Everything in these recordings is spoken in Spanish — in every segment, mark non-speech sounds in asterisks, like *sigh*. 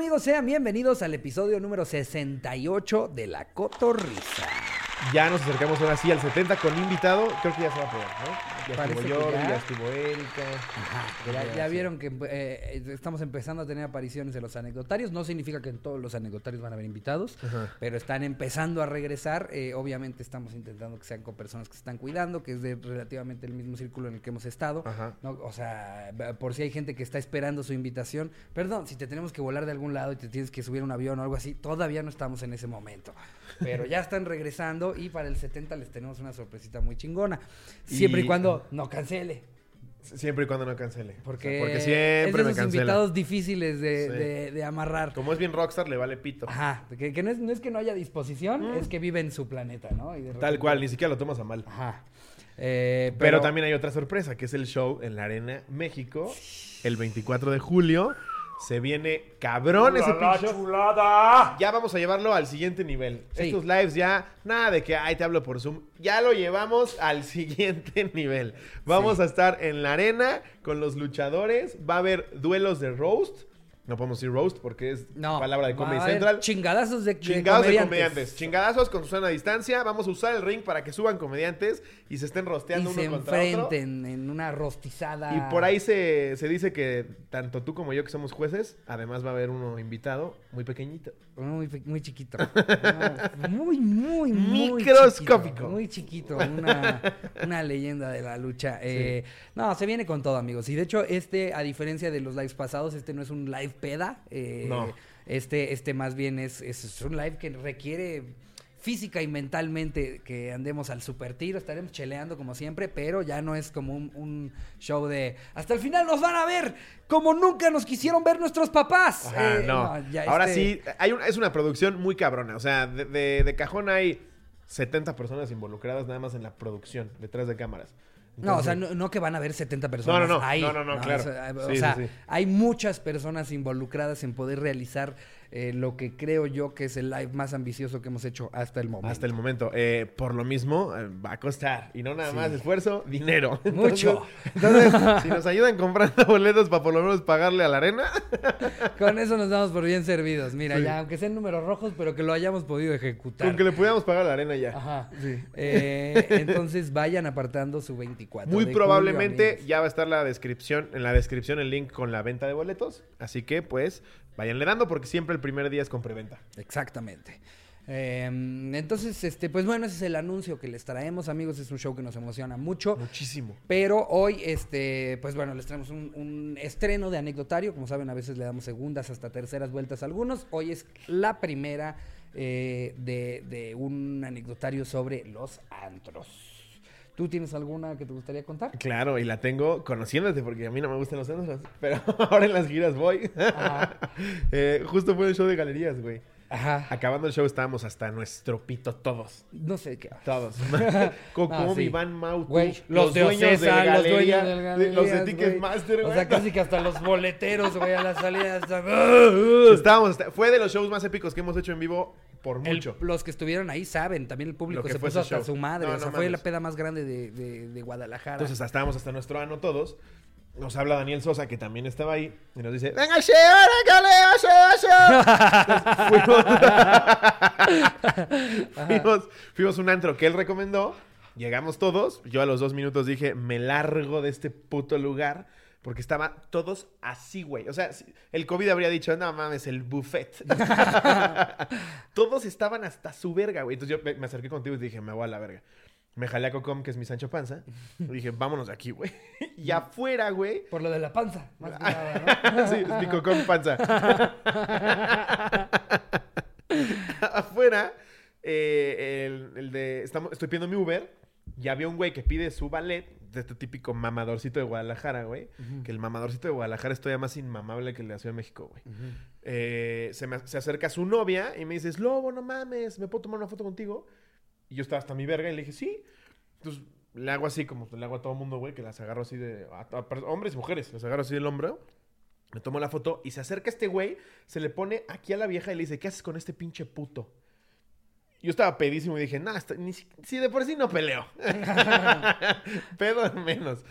amigos? Sean bienvenidos al episodio número 68 de La Cotorrisa. Ya nos acercamos ahora sí al 70 con invitado. Creo que ya se va a poder, ¿no? Ya Parece estuvo Jordi, ya. ya. estuvo Erika. Ya, Ya, ya sí. vieron que eh, estamos empezando a tener apariciones de los anecdotarios. No significa que en todos los anecdotarios van a haber invitados, Ajá. pero están empezando a regresar. Eh, obviamente estamos intentando que sean con personas que se están cuidando, que es de relativamente el mismo círculo en el que hemos estado. Ajá. ¿no? O sea, por si hay gente que está esperando su invitación. Perdón, si te tenemos que volar de algún lado y te tienes que subir a un avión o algo así, todavía no estamos en ese momento. Pero ya están regresando y para el 70 les tenemos una sorpresita muy chingona. Siempre y, Y- cuando no cancele. Siempre y cuando no cancele. Porque, O sea, porque es siempre de me esos cancela. invitados difíciles de, Sí. de- de amarrar. Como es bien rockstar, le vale pito. Ajá, que, que no, es, no es que no haya disposición, Mm. es que vive en su planeta, ¿no? Y de Tal cual, ni siquiera lo tomas a mal. Ajá. Eh, Pero, también hay otra sorpresa, que es el show en la Arena México, el 24 de julio. Se viene cabrón ese pinche show. Ya vamos a llevarlo al siguiente nivel. Sí. Estos lives ya, nada de que, ay, te hablo por Zoom. Ya lo llevamos al *laughs* siguiente nivel. Vamos Sí. a estar en la arena con los luchadores. Va a haber duelos de roast. No podemos decir roast porque es No, palabra de Comedy Central. Chingadazos de, de Chingados de comediantes. Chingadazos con Susana a distancia. Vamos a usar el ring para que suban comediantes y se estén Y rosteando se uno contra otro. enfrenten en una rostizada. Y por ahí se, se dice que tanto tú como yo que somos jueces, además va a haber uno invitado muy pequeñito. Muy, muy chiquito. *laughs* No, muy, muy, muy Microscópico. chiquito, muy chiquito. Una, una leyenda de la lucha. Eh, no, se viene con todo, amigos. Y de hecho, este, a diferencia de los lives pasados, este no es un live peda. eh, No. Este, este más bien es, es, un live que requiere física y mentalmente que andemos al super tiro, estaremos cheleando como siempre, pero ya no es como un, un show de hasta el final nos van a ver como nunca nos quisieron ver nuestros papás. Ajá, Eh, no. ya Ahora este- sí, hay un- es una producción muy cabrona. O sea, de, de- de cajón hay 70 personas involucradas nada más en la producción, detrás de cámaras. No, o sea, Entonces, no, no que van a haber 70 personas no, no. ahí. No, no, no, claro. O sea, o Sí, sea, sí, sí. hay muchas personas involucradas en poder realizar eh, lo que creo yo que es el live más ambicioso que hemos hecho hasta el momento. Hasta el momento. Eh, por lo mismo, eh, va a costar. Y no nada Sí. más esfuerzo, dinero. Mucho. Entonces, si nos ayudan comprando *laughs* boletos para por lo menos pagarle a la arena. *laughs* Con eso nos damos por bien servidos. Mira, Sí. ya, aunque sean números rojos, pero que lo hayamos podido ejecutar. Con que le pudiéramos pagar a la arena ya. Ajá. Sí. *laughs* Entonces vayan apartando su 24. Muy de probablemente julio, ya va a estar la descripción, en la descripción el link con la venta de boletos. Así que pues váyanle dando porque siempre el primer día es con preventa. Exactamente. Eh, entonces, este, pues bueno, ese es el anuncio que les traemos, amigos. Es un show que nos emociona mucho. Muchísimo. Pero hoy, este, pues bueno, les traemos un, un estreno de anecdotario. Como saben, a veces le damos segundas hasta terceras vueltas a algunos. Hoy es la primera eh, de, de un anecdotario sobre los antros. ¿Tú tienes alguna que te gustaría contar? Claro, y la tengo conociéndote porque a mí no me gustan los centros, *laughs* pero ahora en las giras voy. *laughs* Eh, justo fue el show de galerías, güey. Ajá. Acabando el show estábamos hasta nuestro pito todos. No sé qué. Todos. *laughs* *laughs* Cocomi, Ah, sí. Van Mau, Güey, los, de dueños Ocesa, de los galería, dueños del de- los de Galerías, Ticketmaster, güey. O sea, casi que hasta los boleteros, güey, a la salida. hasta- *laughs* Estábamos, hasta- fue de los shows más épicos que hemos hecho en vivo por El- mucho. los que estuvieron ahí saben, también el público se puso hasta show. su madre. No, o sea, no fue la peda más grande de, de- de Guadalajara. Entonces estábamos hasta nuestro ano todos. Nos habla Daniel Sosa, que también estaba ahí, y nos dice, ¡Venga, che, fuimos, *laughs* fuimos, fuimos un antro que él recomendó. Llegamos todos. Yo a los dos minutos dije, me largo de este puto lugar. Porque estaban todos así, güey. O sea, el COVID habría dicho, no mames, el buffet. *laughs* todos estaban hasta su verga, güey. Entonces yo me acerqué contigo y dije, me voy a la verga. Me jalé a Cocom, que es mi Sancho Panza. *laughs* Y dije, vámonos de aquí, güey. *laughs* Y afuera, güey. Por lo de la panza, más que nada, ¿no? *laughs* sí, es mi Cocom Panza. afuera, eh, el, el de. Estamos, estoy pidiendo mi Uber. Y había un güey que pide su ballet. De este típico mamadorcito de Guadalajara, güey. Que el mamadorcito de Guadalajara es todavía más inmamable que el de la Ciudad de México, güey. Eh, se, me, se acerca su novia y me dice, Lobo, no mames, ¿me puedo tomar una foto contigo? Y yo estaba hasta mi verga y le dije, sí. Entonces le hago así como le hago a todo mundo, güey, que las agarro así de... hombres y mujeres, las agarro así del hombro. Me tomo la foto y se acerca este güey, se le pone aquí a la vieja y le dice, ¿qué haces con este pinche puto? Yo estaba pedísimo y dije, ni si, si de por sí no peleo. *laughs* Pedo menos.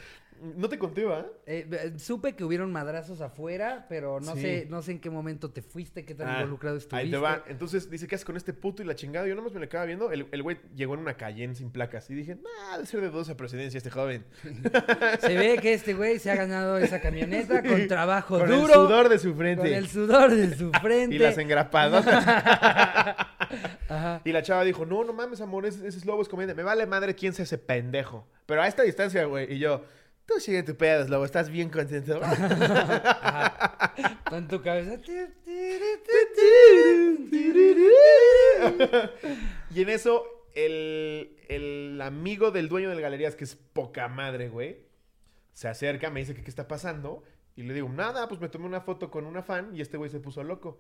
No te conté, ¿va? Eh, eh, supe que hubieron madrazos afuera, pero no Sí. sé, no sé en qué momento te fuiste, qué tan Ah, involucrado estuviste. Ahí te va. Entonces dice, ¿qué haces con este puto y la chingada? Yo nomás me lo acaba viendo. El el güey llegó en una Cayenne sin placas. Y dije, nah, debe ser de dudosa presidencia este joven. *laughs* Se ve que este güey se ha ganado esa camioneta con trabajo Con duro. el sudor de su frente. Con el sudor de su frente. *laughs* Y las engrapadas. *laughs* Ajá. y la chava dijo, no, no mames, amor, ese, ese es lobo, es comedia. Me vale madre quién sea ese pendejo. Pero a esta distancia, güey. Y yo, tú sigue tu pedo, lobo, estás bien contento. *laughs* Ajá. En tu cabeza. y en eso, el, el amigo del dueño del galerías, que es poca madre, güey, se acerca, me dice que qué está pasando. Y le digo, nada, pues me tomé una foto con una fan y este güey se puso loco.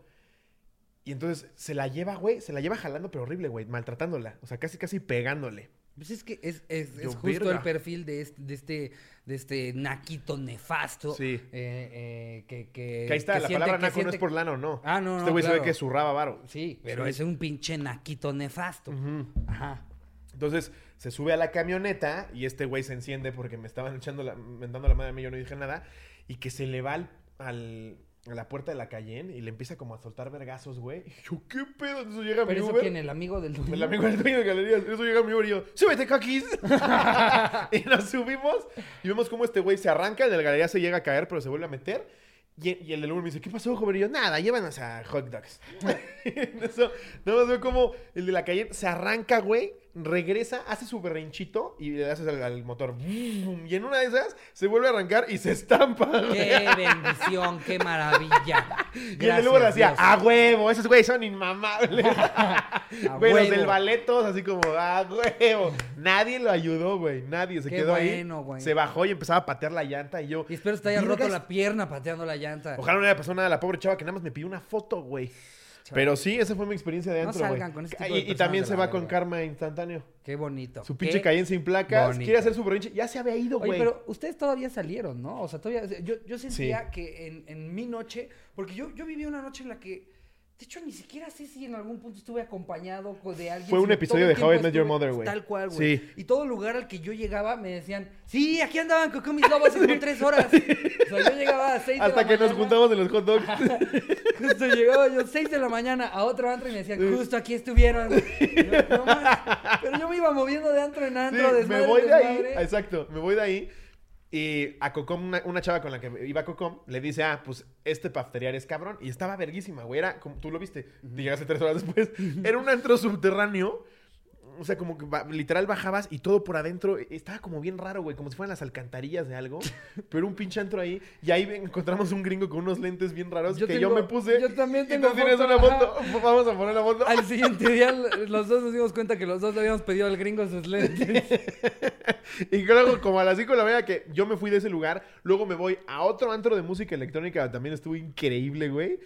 Y entonces se la lleva, güey, se la lleva jalando, pero horrible, güey, maltratándola. O sea, casi, casi pegándole. Pues es que es, es, justo verga. el perfil de este, de este, de este naquito nefasto. Sí. eh, eh, que, que, Que ahí está, que la siente- palabra naco no es por lano, no. Ah, no, no, Este güey se claro. ve que zurraba varo. Sí, pero Sí. es un pinche naquito nefasto. Ajá. Entonces se sube a la camioneta y este güey se enciende porque me estaban echando la, mentando la madre a mí, yo no dije nada. Y que se le va al, al- a la puerta de la Cayenne y le empieza como a soltar vergazos, güey. Y yo, ¿qué pedo? Eso llega mi Pero eso Uber. quién, el amigo del dueño? El amigo del dueño de galerías. Eso llega mi Uber y yo, ¡súbete, coquis! *laughs* *laughs* y nos subimos y vemos cómo este güey se arranca, el de la galería se llega a caer, pero se vuelve a meter. Y, el del Uber me dice, ¿qué pasó, joven? Y yo, nada, llévanos a hot dogs. *laughs* Eso, nada más veo como el de la calle se arranca, güey, regresa, hace su berrinchito y le haces al, al motor. Y en una de esas se vuelve a arrancar y se estampa. ¡Qué *laughs* bendición! ¡Qué maravilla! Y el Uber Gracias, hacía. ¡a huevo! Esos güeyes son inmamables. *laughs* *laughs* Güey, los del ballet todos así como, ¡a huevo! Nadie lo ayudó, güey. Nadie. Se Qué quedó bueno, ahí. güey. Se bajó y empezaba a patear la llanta y yo... Y espero que te haya roto la pierna pateando la llanta. Ojalá no le haya pasado nada a la pobre chava que nada más me pidió una foto, güey. Pero sí, esa fue mi experiencia de No adentro, güey. salgan con ese tipo y, de y personas también de se la va con verga. karma instantáneo. Qué bonito. Su Qué pinche Cayenne sin placas. bonito. Quiere hacer su berrinche. Ya se había ido, Oye, güey. pero ustedes todavía salieron, ¿no? O sea, todavía. Yo, yo sentía que en, en mi noche. Porque yo, yo viví una noche en la que. De hecho, ni siquiera sé si en algún punto estuve acompañado co- de alguien. Fue un episodio de How I Met Your Mother, güey. Tal cual, güey. Sí. Y todo lugar al que yo llegaba me decían, sí, aquí andaban con mis lobos como *laughs* tres horas. O sea, yo llegaba a seis de Hasta la que nos mañana. juntamos en los hot dogs. Justo llegaba yo 6 de la mañana a otro antro y me decían, justo aquí estuvieron. Yo, "No más". Pero yo me iba moviendo de antro en Sí, antro, desmadre, me voy de ahí. Exacto, me voy de ahí. Y a Cocom, una, una chava con la que iba a Cocom, le dice, ah, pues este pafteriar es cabrón. Y estaba verguísima, güey. Era como tú lo viste. Te llegaste tres horas después. *laughs* Era un antro subterráneo. O sea, como que literal bajabas y todo por adentro. Estaba como bien raro, güey. Como si fueran las alcantarillas de algo. *laughs* Pero un pinche antro ahí. Y ahí encontramos un gringo con unos lentes bien raros Yo que yo me puse. yo también Y tengo tú tienes una foto. *laughs* Vamos a poner la foto. Al siguiente día *laughs* los dos nos dimos cuenta que los dos le habíamos pedido al gringo sus lentes. Y luego, como a las 5 de la mañana que yo me fui de ese lugar, luego me voy a otro antro de música electrónica, también estuvo increíble, güey.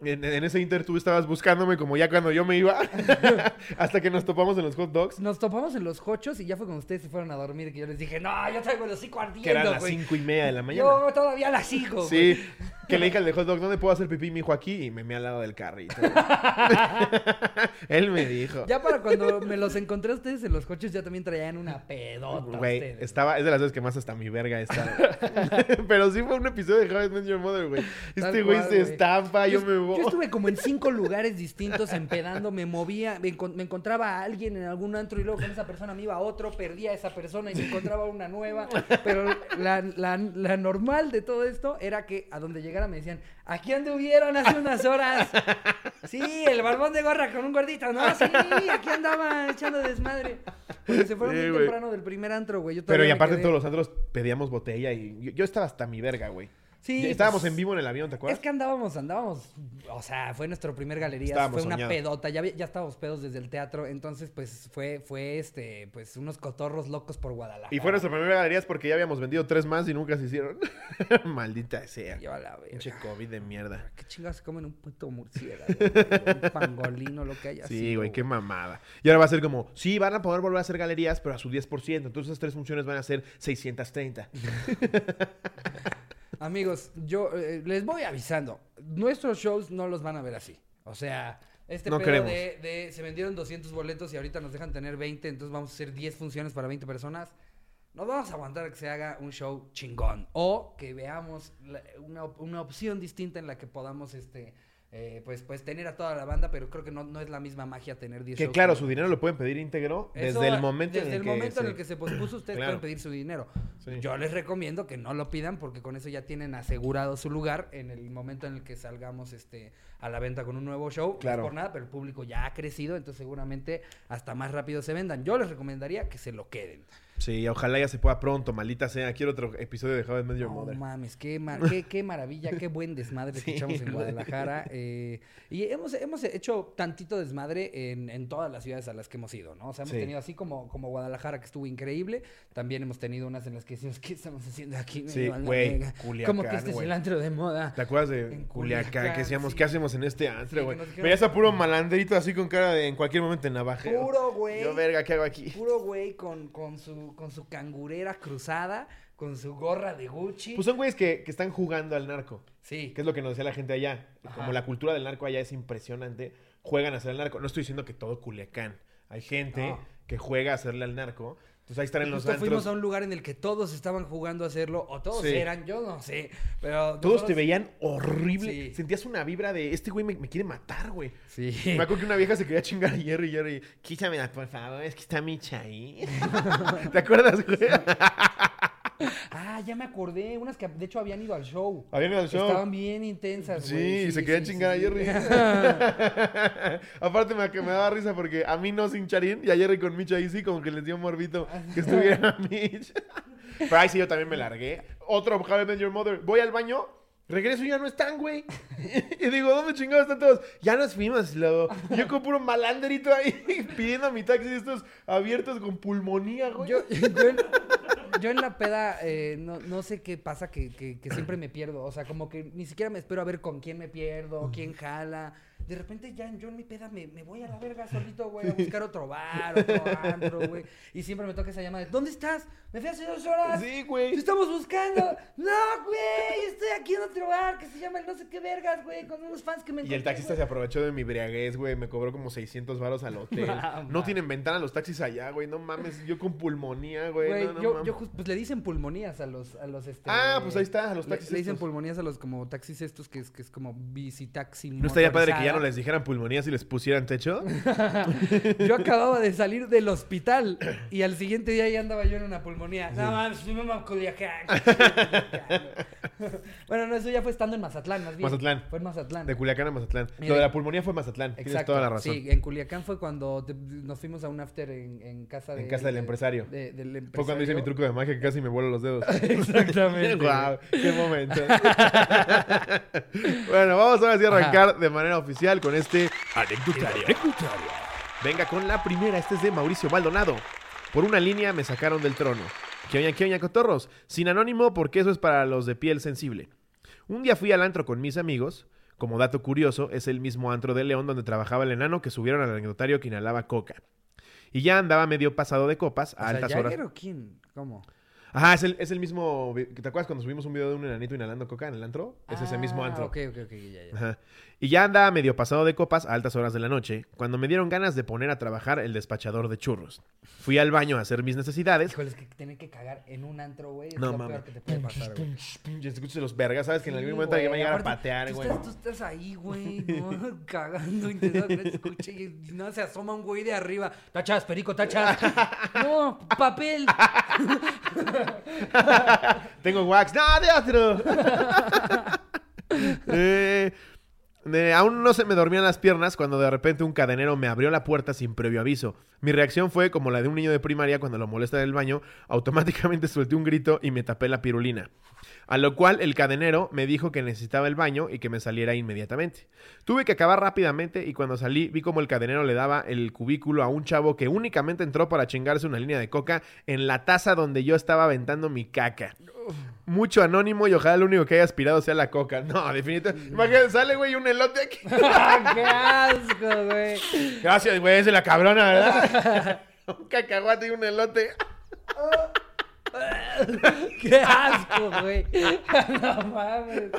En, en ese inter tú estabas buscándome como ya cuando yo me iba, *laughs* hasta que nos topamos en los hot dogs, Nos topamos en los hochos y ya fue cuando ustedes se fueron a dormir que yo les dije, no, yo traigo el hocico que eran ardiendo, las güey. 5 y media de la mañana. Yo todavía las sigo, güey. Sí, que le dije al de hot dogs, ¿dónde puedo hacer pipí, mi hijo aquí? Y me me al lado del carrito. *laughs* Él me dijo. Ya para cuando me los encontré a ustedes en los coches ya también traían una pedota Güey, ustedes. estaba, es de las veces que más hasta mi verga está. *laughs* Pero sí fue un episodio de How I Met Your Mother, güey. Tal Este güey cual, se güey. estampa, yo, me voy. Yo estuve como en cinco lugares distintos empedando, me movía, me, encon- me encontraba a alguien en algún antro y luego con esa persona me iba a otro, perdía a esa persona y me encontraba una nueva. Pero la, la- la normal de todo esto era que a donde llegara me decían, aquí anduvieron hace unas horas. Sí, el barbón de gorra con un gordito, ¿no? Sí, aquí andaba echando desmadre. Porque se fueron Sí, muy temprano del primer antro, güey. Pero y aparte todos los antros pedíamos botella y yo, yo estaba hasta mi verga, güey. Sí, Ya Estábamos pues, en vivo en el avión, ¿te acuerdas? Es que andábamos, andábamos, o sea, fue nuestro primer galería, Estábamos fue una pedota, ya, ya estábamos pedos desde el teatro, entonces pues fue, fue este, pues unos cotorros locos por Guadalajara. Y fue nuestra primera galería porque ya habíamos vendido tres más y nunca se hicieron. *laughs* Maldita sea. Lleva la verga. Pinche COVID de mierda. ¿Qué chingados se comen un puto murciélago? un pangolino, lo que haya Sí, sido, güey, qué mamada. Y ahora va a ser como, sí, van a poder volver a hacer galerías, pero a su 10%. Entonces esas tres funciones van a ser 630. *laughs* Amigos, yo eh, les voy avisando, nuestros shows no los van a ver así. O sea, este No pedo queremos. de, de se vendieron 200 boletos y ahorita nos dejan tener 20, entonces vamos a hacer 10 funciones para 20 personas. no vamos a aguantar que se haga un show chingón. O que veamos la- una, una opción distinta en la que podamos, este, eh, pues, pues tener a toda la banda, pero creo que no, no es la misma magia tener 10 Que claro, como- su dinero lo pueden pedir íntegro Eso, desde el momento desde en el momento en se- el que se pospuso, ustedes *clears throat* Claro. pueden pedir su dinero. Sí. Yo les recomiendo que no lo pidan porque con eso ya tienen asegurado su lugar en el momento en el que salgamos este a la venta con un nuevo show. No Claro. es por nada, pero el público ya ha crecido, entonces seguramente hasta más rápido se vendan. Yo les recomendaría que se lo queden. Sí, ojalá ya se pueda pronto, maldita sea. Quiero otro episodio de How I Met Your No mames, qué, mar- *laughs* qué, qué maravilla, qué buen desmadre que Sí, echamos en. Guadalajara. eh, y hemos, hemos hecho tantito desmadre en, en todas las ciudades a las que hemos ido, ¿no? O sea, hemos Sí. tenido así como, como Guadalajara, que estuvo increíble. También hemos tenido unas en las que decimos, ¿qué estamos haciendo aquí? Sí, güey. Culiacán, Como que este es güey. el antro de moda. ¿Te acuerdas de En Culiacán? Culiacán, Que decíamos, sí. ¿qué hacemos en este antro, Sí, güey? dijeron- Veías a puro malandrito así con cara de en cualquier momento en navajeo. Puro güey. Yo, verga, ¿qué hago aquí? Puro güey con, con, su, con su cangurera cruzada, con su gorra de Gucci. Pues son güeyes que, que están jugando al narco. sí. Que es lo que nos decía la gente allá. Ajá. Como la cultura del narco allá es impresionante, juegan a hacerle al narco. No estoy diciendo que todo Culiacán. Hay gente No. que juega a hacerle al narco. Entonces ahí están en los Justo fuimos antros. a un lugar en el que todos estaban jugando a hacerlo, o todos Sí. eran, yo no sé, pero... Todos te veían horrible. Sí. Sentías una vibra de este güey me, me quiere matar, güey. Sí. Me acuerdo que una vieja se quería chingar a Jerry Jerry. Quítamela, por favor, es que está Micha ahí. *laughs* ¿Te acuerdas, güey? *laughs* Ah, ya me acordé, unas que de hecho habían ido al show. Habían ido al show. Estaban bien intensas, Sí, güey. se querían chingar a Jerry. *laughs* Aparte me, que me daba risa porque a mí no sin Charín y a Jerry con Mitch ahí sí, como que les dio morbito que estuviera *laughs* Mitch. Pero ahí sí yo también me largué. Otro How I Met Your Mother. Voy al baño, regreso y ya no están, güey. *laughs* Y digo, ¿dónde chingados están todos? Ya nos fuimos, luego. Yo con puro malanderito ahí *laughs* pidiendo mi taxi estos abiertos con pulmonía, güey. Yo, *laughs* yo, en, yo en la peda eh, no, no sé qué pasa que, que- que siempre me pierdo. O sea, como que ni siquiera me espero a ver con quién me pierdo, quién jala. De repente ya yo en mi peda me, me voy a la verga solito, güey, a buscar otro bar, otro *laughs* antro, güey. Y siempre me toca esa llamada de, ¿dónde estás? Me fui hace dos horas. Sí, Te güey. estamos buscando. No, güey, estoy aquí en otro bar que se llama el no sé qué vergas, güey, con unos fans que me Y el encontré, taxista güey. se aprovechó de mi briaguez, güey. Me cobró como 600 varos al hotel. *laughs* No tienen ventana los taxis allá, güey. No mames. Yo con pulmonía, güey. Güey, no, no yo, mames. yo pues le dicen pulmonías a los, a los este. Ah, pues ahí está, a los taxis Le, dicen pulmonías a los como taxis estos que es, que es como bicitaxi. ¿No estaría padre que ya no les dijeran pulmonía si les pusieran techo? *laughs* Yo acababa de salir del hospital y al siguiente día ya andaba yo en una pulmonía. No mames, fuimos a Culiacán. bueno, no, eso ya fue estando en Mazatlán, más bien. Mazatlán. Fue en Mazatlán. De Culiacán a Mazatlán. Mira. Lo de la pulmonía fue Mazatlán. Tienes Exacto. toda la razón. Sí, en Culiacán fue cuando te- nos fuimos a un after en, en casa de, En casa del de- empresario. de- del empresario. Fue cuando hice mi truco de magia que casi me vuelo los dedos. *laughs* *laughs* Exactamente. Guau, qué momento. bueno, vamos ahora sí a arrancar de manera oficial con este anecdotario. Venga con la primera, este es de Mauricio Maldonado. Por una línea me sacaron del trono. ¿Qué oña, qué oña, cotorros? Sin anónimo porque eso es para los de piel sensible. Un día fui al antro con mis amigos. Como dato curioso, es el mismo antro de León donde trabajaba el enano que subieron al anecdotario que inhalaba coca. Y ya andaba medio pasado de copas a O sea, altas horas. ¿Jagger o quién? ¿Cómo? Ajá, es el, es el mismo. ¿Te acuerdas cuando subimos un video de un enanito inhalando coca en el antro? Es ese mismo Ah, antro. Ok, ok, ok, ya, ya. Ajá. Y ya andaba medio pasado de copas a altas horas de la noche, cuando me dieron ganas de poner a trabajar el despachador de churros. Fui al baño a hacer mis necesidades. Híjole, es que tener que cagar en un antro, güey, es No lo mames. peor que te puede pasar, güey. Ya escuchas los vergas, ¿sabes? Que en algún momento alguien va a llegar a patear, güey. Tú estás ahí, güey, ¿no? *laughs* cagando, no te escuche y no se asoma un güey de arriba. Tachas, perico, tachas. *laughs* no, papel. *laughs* Tengo wax. ¡No, de otro! Eh, aún no se me dormían las piernas cuando de repente un cadenero me abrió la puerta sin previo aviso. Mi reacción fue como la de un niño de primaria cuando lo molesta en el baño. *laughs* Automáticamente solté un grito y me tapé la pirulina. A lo cual el cadenero me dijo que necesitaba el baño y que me saliera inmediatamente. Tuve que acabar rápidamente y cuando salí vi como el cadenero le daba el cubículo a un chavo que únicamente entró para chingarse una línea de coca en la taza donde yo estaba aventando mi caca. Mucho anónimo y ojalá lo único que haya aspirado sea la coca. *laughs* No, definitivamente. Imagínate, sale, güey, un elote aquí. *laughs* ¡Qué asco, güey! Gracias, güey, es de la cabrona, ¿verdad? *laughs* un cacahuate y un elote. ¡Qué asco, güey! No mames.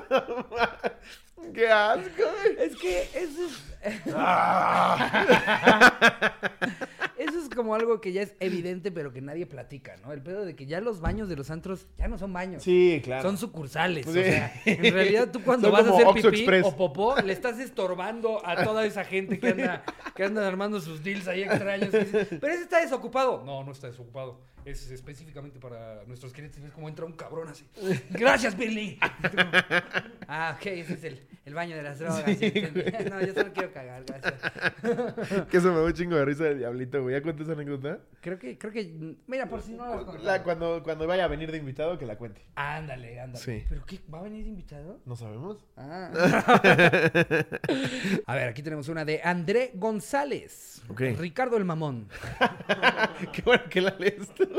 Qué asco. Es que eso es... Ah. *laughs* Eso es como algo que ya es evidente, pero que nadie platica, ¿no? El pedo de que ya los baños de los antros ya no son baños. Sí, claro. Son sucursales. Sí. O sea, en realidad tú cuando Son vas a hacer Oxxo pipí Express. o popó, le estás estorbando a toda esa gente que anda, que anda armando sus deals ahí extraños. dice, Pero ese está desocupado. No, no está desocupado. Es específicamente para nuestros clientes. Es como entra un cabrón así. *laughs* Gracias, Billy. ah, ok, ese es el, el baño de las drogas. Sí, *laughs* no, yo solo quiero cagar, gracias. *laughs* que eso me da un chingo de risa del diablito, güey. ¿Ya cuentas esa anécdota? Creo que, creo que, mira, por si no has contado. La- cuando, cuando vaya a venir de invitado, que la cuente. Ándale, ándale. Sí. ¿Pero qué? ¿Va a venir invitado? ¿No sabemos? Ah. a ver, aquí tenemos una de André González. Ricardo el Mamón. Qué bueno que la lees tú.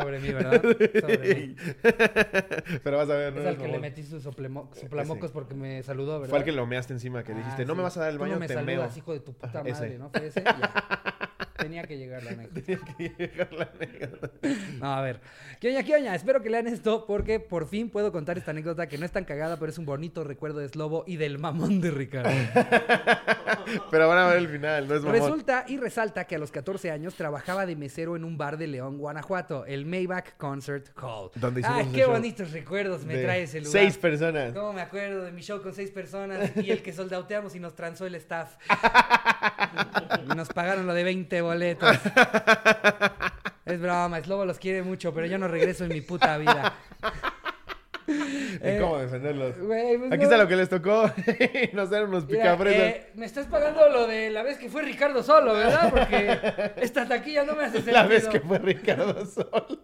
Sobre mí, ¿verdad? Sobre mí. *laughs* Pero vas a ver, ¿no? Es al que le metí sus soplemo- soplamocos porque me saludó, ¿verdad? Fue al que lo measte encima, que Ah, dijiste, no sí. me vas a dar el Tú baño, no me te meo. saludas, hijo de tu puta madre, ese. ¿no? Fue ese. *laughs* Ya. Tenía que llegar la anécdota. Tenía que llegar la anécdota. No, a ver. ¿Qué oña, qué oña? Espero que lean esto porque por fin puedo contar esta anécdota que no es tan cagada, pero es un bonito recuerdo de Slobo y del mamón de Ricardo. *laughs* Pero van a ver el final, no es mamón. Resulta y resalta que a los 14 años trabajaba de mesero en un bar de León, Guanajuato, el Maybach Concert Hall. Donde Ay, qué bonitos recuerdos me trae ese lugar. Seis personas. ¿Cómo me acuerdo de mi show con seis personas y el que soldauteamos y nos transó el staff? y *laughs* nos pagaron lo de 20 boletos. Es broma, Slobo los quiere mucho, pero yo no regreso en mi puta vida. ¿Y Eh, cómo defenderlos? Pues Aquí no. está lo que les tocó. *laughs* Nos dieron unos picafresas. eh, me estás pagando lo de la vez que fue Ricardo solo, ¿verdad? Porque esta taquilla no me hace sentido. *laughs* la vez que fue Ricardo *laughs* solo.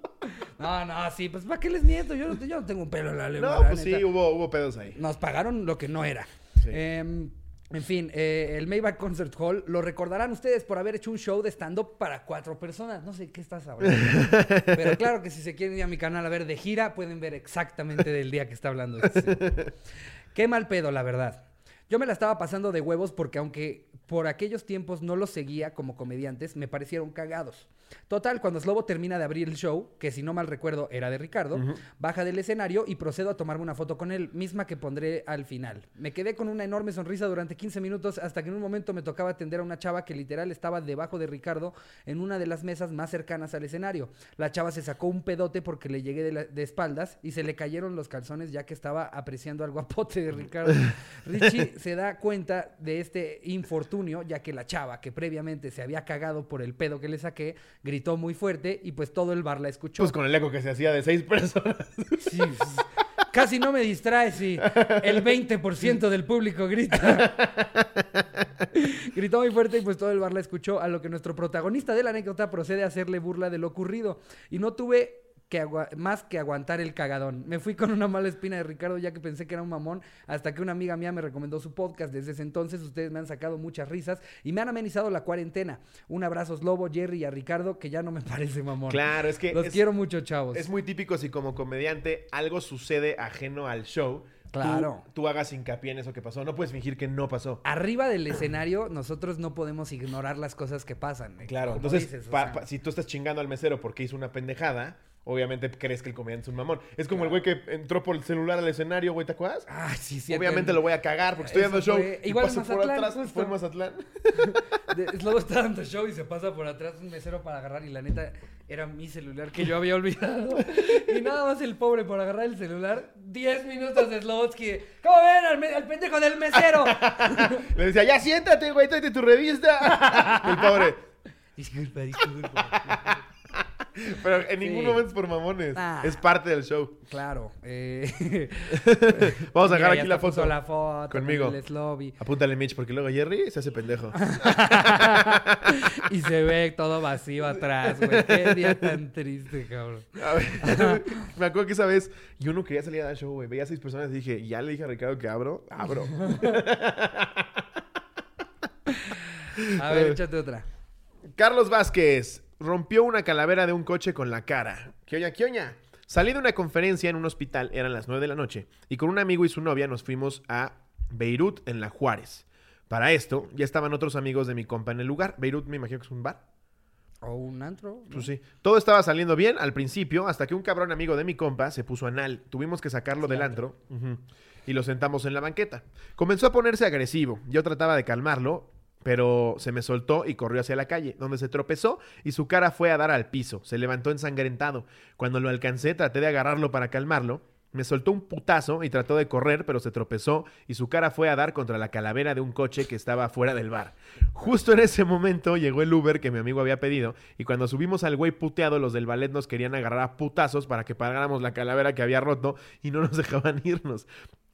No, no, sí, pues ¿para qué les miento? Yo, no- yo no tengo un pelo en la lengua. No, pues sí, hubo, hubo pedos ahí. Nos pagaron lo que no era. Sí. Em, en fin, eh, el Maybach Concert Hall lo recordarán ustedes por haber hecho un show de stand-up para cuatro personas. No sé qué estás hablando. Pero claro que si se quieren ir a mi canal a ver de gira, pueden ver exactamente del día que está hablando. este. Qué mal pedo, la verdad. Yo me la estaba pasando de huevos porque aunque por aquellos tiempos no los seguía como comediantes, me parecieron cagados. Total, cuando Slobo termina de abrir el show, que si no mal recuerdo era de Ricardo, baja del escenario y procedo a tomarme una foto con él, misma que pondré al final. Me quedé con una enorme sonrisa durante 15 minutos hasta que en un momento me tocaba atender a una chava que literal estaba debajo de Ricardo en una de las mesas más cercanas al escenario. La chava se sacó un pedote porque le llegué de, la- de espaldas y se le cayeron los calzones ya que estaba apreciando al guapote de Ricardo. *laughs* Richie se da cuenta de este infortunio ya que la chava que previamente se había cagado por el pedo que le saqué gritó muy fuerte y pues todo el bar la escuchó. Pues con el eco que se hacía de seis personas. Sí. Casi no me distrae si el 20% del público grita. Gritó muy fuerte y pues todo el bar la escuchó, a lo que nuestro protagonista de la anécdota procede a hacerle burla de lo ocurrido. Y no tuve que más que aguantar el cagadón. Me fui con una mala espina de Ricardo ya que pensé que era un mamón, hasta que una amiga mía me recomendó su podcast. Desde ese entonces ustedes me han sacado muchas risas y me han amenizado la cuarentena. Un abrazo Lobo, Jerry y a Ricardo, que ya no me *laughs* parece mamón. Claro, es que Los es, quiero mucho, chavos. es muy típico si como comediante algo sucede ajeno al show. Claro. Tú, hagas hincapié en eso que pasó. No puedes fingir que no pasó. arriba del escenario, nosotros no podemos ignorar las cosas que pasan. eh, Claro, entonces, dices, o pa- sea, pa- si tú estás chingando al mesero porque hizo una pendejada, obviamente crees que el comediante es un mamón. Es como el güey que entró por el celular al escenario, güey, ¿te acuerdas? Ay, sí, cierto. Obviamente lo voy a cagar porque estoy dando show. fue- y igual paso por atrás. justo. Fue en Mazatlán. *laughs* Slobo está dando show y se pasa por atrás un mesero para agarrar y la neta era mi celular que yo había olvidado. Y nada más el pobre por agarrar el celular, 10 minutos de Slobotsky. ¿Cómo ven al, al pendejo del mesero? *laughs* Le decía, ya siéntate, güey, tráete tu revista. *laughs* el pobre. disculpa, disculpa. Pero en ningún Sí. momento es por mamones. Ah. Es parte del show. Claro. Eh... *laughs* Vamos a ya aquí la foto. la foto Conmigo. el. Apúntale, Mitch, porque luego Jerry se hace pendejo. *laughs* y se ve todo vacío atrás, güey. Qué día tan triste, cabrón. A ver, *laughs* me acuerdo que esa vez yo no quería salir a dar show, güey. Veía a seis personas y dije, ya le dije a Ricardo que abro, abro. A ver, échate otra. Carlos Vázquez rompió una calavera de un coche con la cara. ¿Qué oña, qué oña? Salí de una conferencia en un hospital, eran las 9 de la noche, y con un amigo y su novia nos fuimos a Beirut, en La Juárez. Para esto, ya estaban otros amigos de mi compa en el lugar. Beirut me imagino que es un bar. O un antro. ¿no? Pues sí. Todo estaba saliendo bien al principio, hasta que un cabrón amigo de mi compa se puso anal. Tuvimos que sacarlo del antro y lo sentamos en la banqueta. Comenzó a ponerse agresivo. Yo trataba de calmarlo pero se me soltó y corrió hacia la calle, donde se tropezó y su cara fue a dar al piso. Se levantó ensangrentado. Cuando lo alcancé, traté de agarrarlo para calmarlo. Me soltó un putazo y trató de correr, pero se tropezó y su cara fue a dar contra la calavera de un coche que estaba fuera del bar. Justo en ese momento llegó el Uber que mi amigo había pedido y cuando subimos al güey puteado, los del ballet nos querían agarrar a putazos para que pagáramos la calavera que había roto y no nos *laughs* dejaban irnos.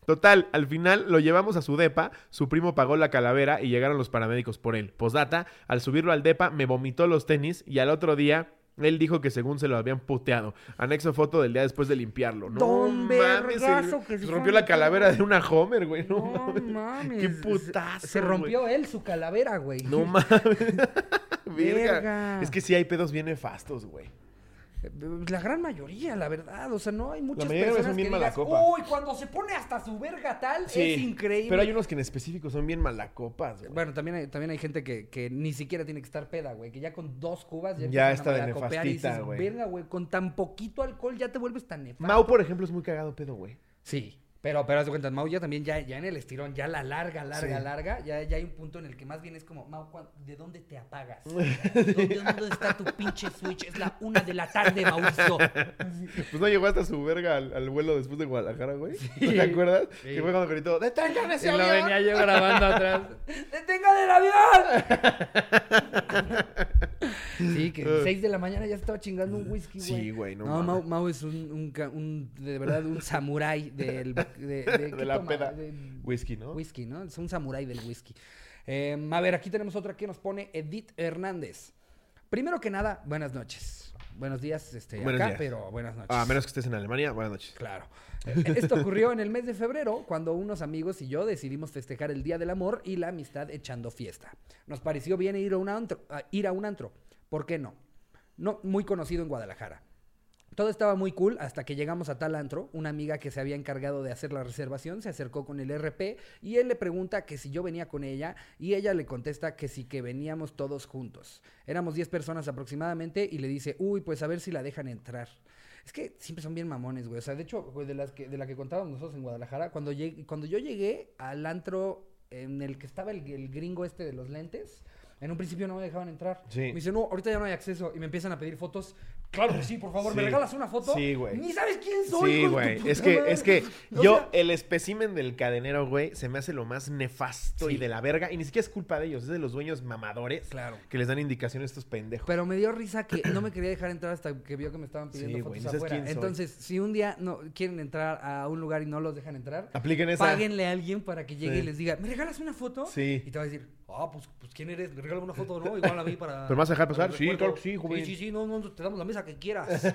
Total, al final lo llevamos a su depa, su primo pagó la calavera y llegaron los paramédicos por él. Posdata, al subirlo al depa me vomitó los tenis y al otro día él dijo que según se lo habían puteado. Anexo foto del día después de limpiarlo. No Don mames, se, que se rompió la calavera de una Homer, güey. No, No mames. mames. Qué putazo. Se rompió él su calavera, güey. güey. No mames. *laughs* Verga. Verga. Es que sí hay pedos bien nefastos, güey. La gran mayoría, la verdad. O sea, no hay muchas mayoría personas son bien que digas, copa. Uy, cuando se pone hasta su verga tal, es increíble. Pero hay unos que en específico son bien malacopas, güey. Bueno, también hay, también hay gente que, que ni siquiera tiene que estar peda, güey. Que ya con dos cubas ya, Ya está de nefastita, dices, güey. Verga, güey, con tan poquito alcohol ya te vuelves tan nefasto. Mau, por ejemplo, es muy cagado pedo, güey. Sí. Pero, pero haz de cuenta, Mau ya también, ya, ya en el estirón, ya la larga, larga, Sí. larga, ya, ya hay un punto en el que más bien es como, Mau, ¿cuán- ¿de dónde te apagas? *laughs* ¿Dónde, ¿Dónde está tu pinche switch? Es la una de la tarde, Mauricio. Pues no llegó hasta su verga al, al vuelo después de Guadalajara, güey. ¿No ¿Te acuerdas? Sí. Que fue cuando gritó, ¡detengan ese Y lo avión! venía yo grabando atrás. *laughs* ¡Detengan el avión! *laughs* sí, que 6 de la mañana ya estaba chingando un whisky, güey. Sí, güey, no No. Mau, Mau es un, un- de verdad, un samurái del... De, de, *laughs* ¿qué De la toma? peda. De- Whisky, ¿no? Whisky, ¿no? Es un samurái del whisky. Eh, a ver, aquí tenemos otra que nos pone Edith Hernández. Primero que nada, buenas noches. Buenos días, este, Buenos acá, días. pero buenas noches. A menos que estés en Alemania, buenas noches. Claro. Eh, Esto ocurrió en el mes de febrero, cuando unos amigos y yo decidimos festejar el Día del Amor y la amistad echando fiesta. Nos pareció bien ir a un antro. a- ir a un antro. ¿Por qué no? No, muy conocido en Guadalajara. Todo estaba muy cool hasta que llegamos a tal antro. Una amiga que se había encargado de hacer la reservación se acercó con el RP y él le pregunta que si yo venía con ella y ella le contesta que sí que veníamos todos juntos. Éramos 10 personas aproximadamente y le dice, uy, pues a ver si la dejan entrar. Es que siempre son bien mamones, güey. O sea, de hecho, güey, de, las que, de la que contábamos nosotros en Guadalajara, cuando, llegué- cuando yo llegué al antro en el que estaba el, el gringo este de los lentes, en un principio no me dejaban entrar. Sí. Me dice, no, ahorita ya no hay acceso. Y me empiezan a pedir fotos. Claro que sí, por favor, ¿me regalas una foto? Sí, güey. Ni sabes quién soy, Sí, güey. Es que, madre. es que O yo, sea, el espécimen del cadenero, güey, se me hace lo más nefasto y de la verga. Y ni siquiera es culpa de ellos, es de los dueños mamadores Claro. que les dan indicaciones a estos pendejos. Pero me dio risa que no me quería dejar entrar hasta que vio que me estaban pidiendo Sí, fotos ni sabes afuera. quién soy. Entonces, si un día no quieren entrar a un lugar y no los dejan entrar, Apliquen esa. páguenle a alguien para que llegue Sí. y les diga, ¿me regalas una foto? Sí. Y te va a decir, ah, pues, pues ¿quién eres? ¿Me regalas una foto no? Igual a mí para... *laughs* ¿Pero a dejar pasar? Sí, recuerdo". claro que sí, joven. Sí, sí, sí, no, no, te damos la mesa que quieras. *laughs*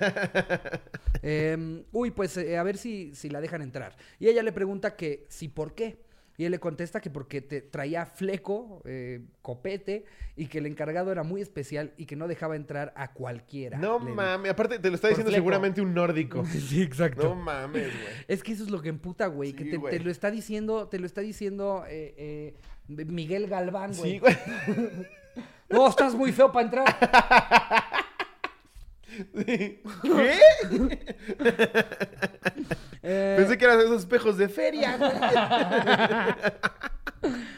Em, uy, pues eh, a ver si, si la dejan entrar. Y ella le pregunta que si por qué. Y él le contesta que porque te traía fleco, eh, copete, y que el encargado era muy especial y que no dejaba entrar a cualquiera. No mames. Aparte, te lo está diciendo fleco. seguramente un nórdico. *laughs* Sí, exacto. No mames, güey. Es que eso es lo que emputa, güey. que te, lo está diciendo, te lo está diciendo eh, eh, Miguel Galván, güey. Sí, güey. *laughs* No, estás muy feo para entrar. ¿Qué? *laughs* Eh, Pensé que eran esos espejos de feria, güey. *laughs*